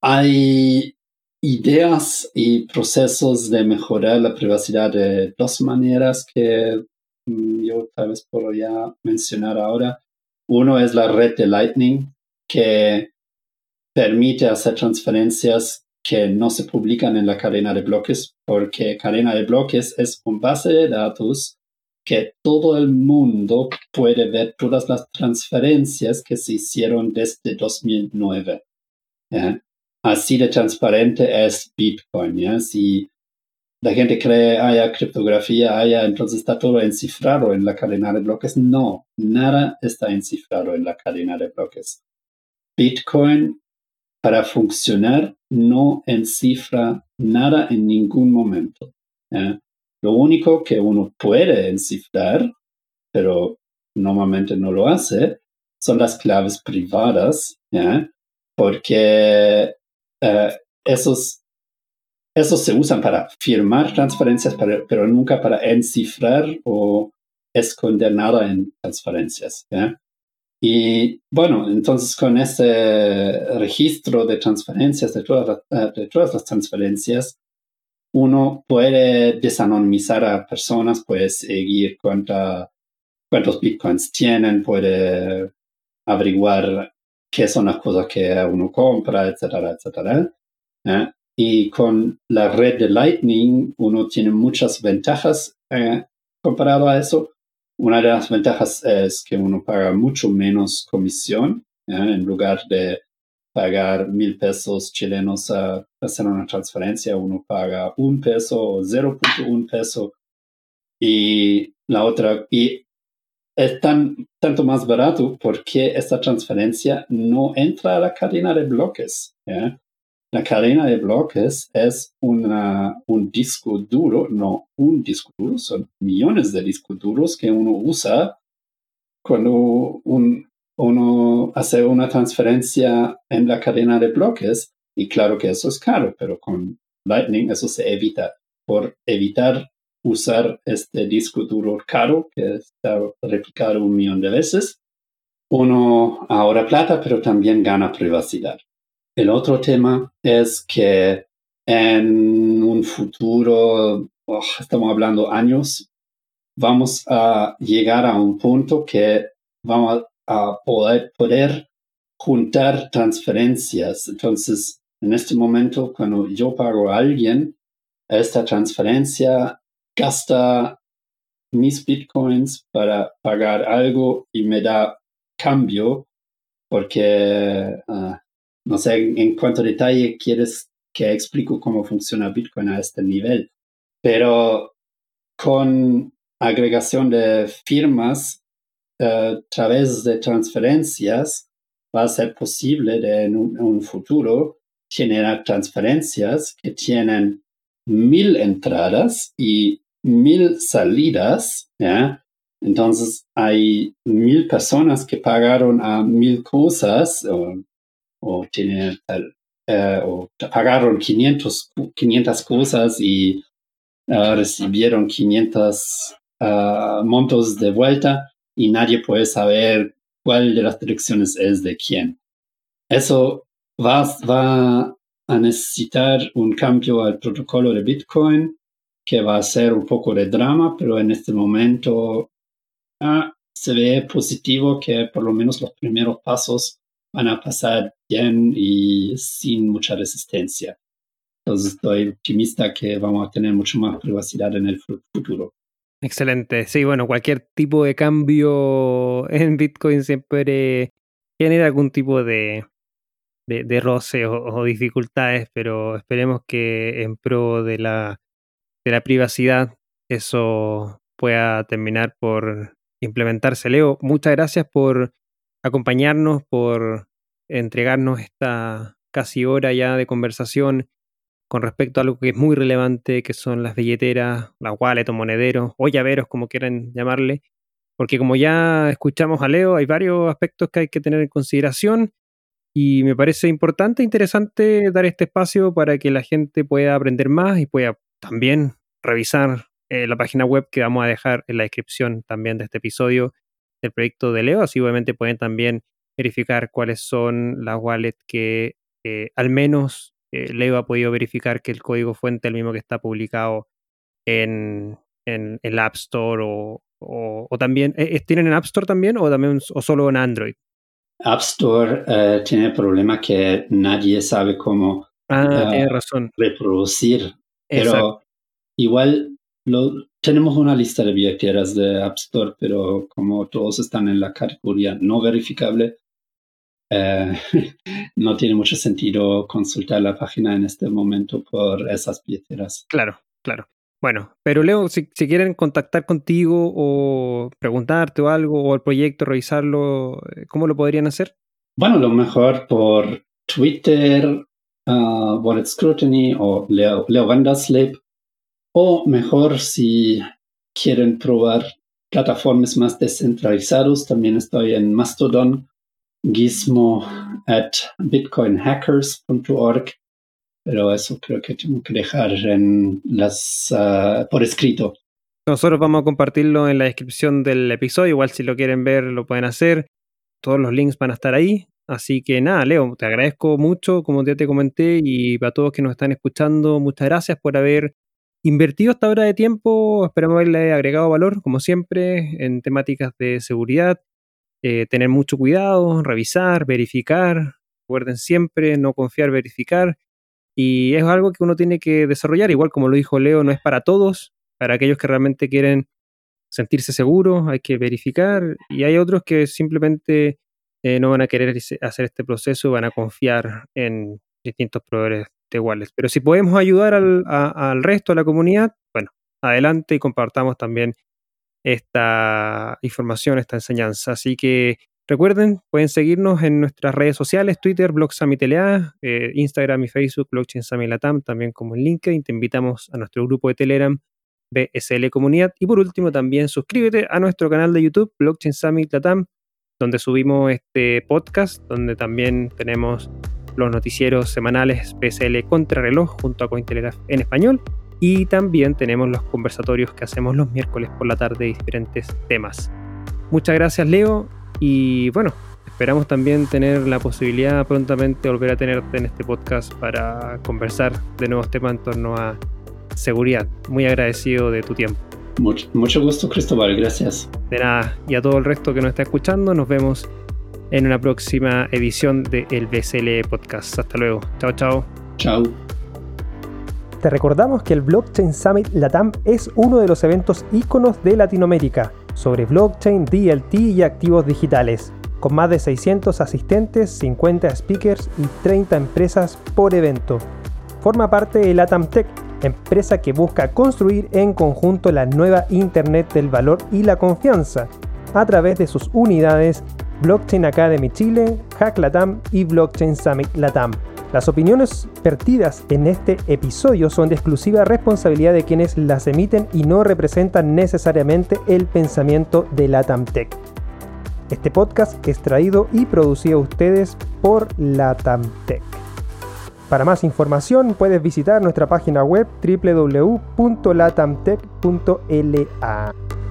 hay ideas y procesos de mejorar la privacidad de dos maneras que yo tal vez podría mencionar ahora. Uno es la red de Lightning, que permite hacer transferencias que no se publican en la cadena de bloques porque cadena de bloques es un base de datos que todo el mundo puede ver todas las transferencias que se hicieron desde 2009. Así de transparente es Bitcoin. Si la gente cree haya criptografía, haya, entonces está todo encifrado en la cadena de bloques. No, nada está encifrado en la cadena de bloques. Bitcoin, para funcionar, no encifra nada en ningún momento. Lo único que uno puede encifrar, pero normalmente no lo hace, son las claves privadas, porque eh, esos, esos se usan para firmar transferencias, pero, nunca para encifrar o esconder nada en transferencias. Y bueno, entonces con este registro de transferencias, de todas, de todas las transferencias, uno puede desanonimizar a personas, puede seguir cuánta, cuántos bitcoins tienen, puede averiguar qué son las cosas que uno compra, etcétera, etcétera. ¿eh? Y con la red de Lightning uno tiene muchas ventajas eh, comparado a eso. Una de las ventajas es que uno paga mucho menos comisión ¿eh? en lugar de pagar mil pesos chilenos a hacer una transferencia, uno paga un peso o 0.1 peso y la otra, y es tan, tanto más barato porque esta transferencia no entra a la cadena de bloques. La cadena de bloques es un disco duro, no un disco duro, son millones de discos duros que uno usa cuando un, uno hace una transferencia en la cadena de bloques y claro que eso es caro, pero con Lightning eso se evita por evitar usar este disco duro caro que está replicado un millón de veces. Uno ahorra plata, pero también gana privacidad. El otro tema es que en un futuro, oh, estamos hablando años, vamos a llegar a un punto que vamos a poder, poder juntar transferencias. Entonces, en este momento, cuando yo pago a alguien, esta transferencia gasta mis bitcoins para pagar algo y me da cambio porque ah, no sé en cuánto detalle quieres que explico cómo funciona Bitcoin a este nivel. Pero con agregación de firmas a través de transferencias va a ser posible en un, futuro generar transferencias que tienen mil entradas y mil salidas, Entonces hay mil personas que pagaron a mil cosas o, tienen, eh, o pagaron 500, 500 cosas y uh, recibieron 500 uh, montos de vuelta y nadie puede saber cuál de las direcciones es de quién. Eso va, va a necesitar un cambio al protocolo de Bitcoin que va a ser un poco de drama, pero en este momento ah, se ve positivo que por lo menos los primeros pasos van a pasar bien y sin mucha resistencia. Entonces estoy optimista que vamos a tener mucho más privacidad en el futuro. Excelente. Sí, bueno, cualquier tipo de cambio en Bitcoin siempre genera algún tipo de, de, roce o, dificultades, pero esperemos que en pro de la, de la privacidad eso pueda terminar por implementarse. Leo, muchas gracias por acompañarnos, por entregarnos esta casi hora ya de conversación con respecto a algo que es muy relevante, que son las billeteras, la wallet o monederos, o llaveros, como quieran llamarle, porque como ya escuchamos a Leo, hay varios aspectos que hay que tener en consideración y me parece importante e interesante dar este espacio para que la gente pueda aprender más y pueda también revisar eh, la página web que vamos a dejar en la descripción también de este episodio del proyecto de Leo, así obviamente pueden también verificar cuáles son las wallets que eh, al menos eh, Leo ha podido verificar que el código fuente es el mismo que está publicado en, en, el App Store o, o, también, eh, ¿tienen en App Store también o, también, o solo en Android? App Store eh, tiene el problema que nadie sabe cómo ah, razón. reproducir. Pero igual lo, tenemos una lista de billeteras de App Store, pero como todos están en la categoría no verificable, eh, *laughs* no tiene mucho sentido consultar la página en este momento por esas billeteras. Claro, claro. Bueno, pero Leo, si, quieren contactar contigo o preguntarte o algo, o el proyecto, revisarlo, eh, ¿cómo lo podrían hacer? Bueno, lo mejor por Twitter, uh, Wallet Scrutiny o Leo, Leo o mejor si quieren probar plataformas más descentralizadas, también estoy en Mastodon, gizmo at bitcoinhackers.org pero eso creo que tengo que dejar en las, ah, por escrito. Nosotros vamos a compartirlo en la descripción del episodio, igual si lo quieren ver lo pueden hacer, todos los links van a estar ahí, así que nada, Leo, te agradezco mucho, como ya te comenté, y para todos que nos están escuchando, muchas gracias por haber invertido esta hora de tiempo, esperamos haberle agregado valor, como siempre, en temáticas de seguridad, eh, tener mucho cuidado, revisar, verificar, recuerden siempre no confiar, verificar, y es algo que uno tiene que desarrollar, igual como lo dijo Leo, no es para todos, para aquellos que realmente quieren sentirse seguros, hay que verificar, y hay otros que simplemente eh, no van a querer hacer este proceso, van a confiar en distintos proveedores de. Pero si podemos ayudar al, resto de la comunidad, bueno, adelante y compartamos también esta información, esta enseñanza. Así que Recuerden, pueden seguirnos en nuestras redes sociales, Twitter, Blog eh, Instagram y Facebook, Blockchain Summit Latam, también como en LinkedIn. Te invitamos a nuestro grupo de Telegram, BSL Comunidad. Y por último, también suscríbete a nuestro canal de YouTube, Blockchain Summit Latam, donde subimos este podcast, donde también tenemos los noticieros semanales BSL Contrarreloj junto a Cointelegraph en español. Y también tenemos los conversatorios que hacemos los miércoles por la tarde de diferentes temas. Muchas gracias, Leo y bueno, esperamos también tener la posibilidad prontamente de volver a tenerte en este podcast para conversar de nuevos temas en torno a seguridad. Muy agradecido de tu tiempo. Mucho, gusto, Cristóbal. Gracias. De nada. Y a todo el resto que nos está escuchando, nos vemos en una próxima edición del el BCL Podcast. Hasta luego. Chao, chao. Chao. Te recordamos que el Blockchain Summit Latam es uno de los eventos íconos de Latinoamérica sobre blockchain, DLT y activos digitales, con más de 600 asistentes, 50 speakers y 30 empresas por evento. Forma parte de Latam Tech, empresa que busca construir en conjunto la nueva Internet del valor y la confianza, a través de sus unidades Blockchain Academy Chile, Hack Latam y Blockchain Summit Latam. Las opiniones vertidas en este episodio son de exclusiva responsabilidad de quienes las emiten y no representan necesariamente el pensamiento de Latam Tech. Este podcast es traído y producido a ustedes por Latam Tech. Para más información puedes visitar nuestra página web www.latamtech.la.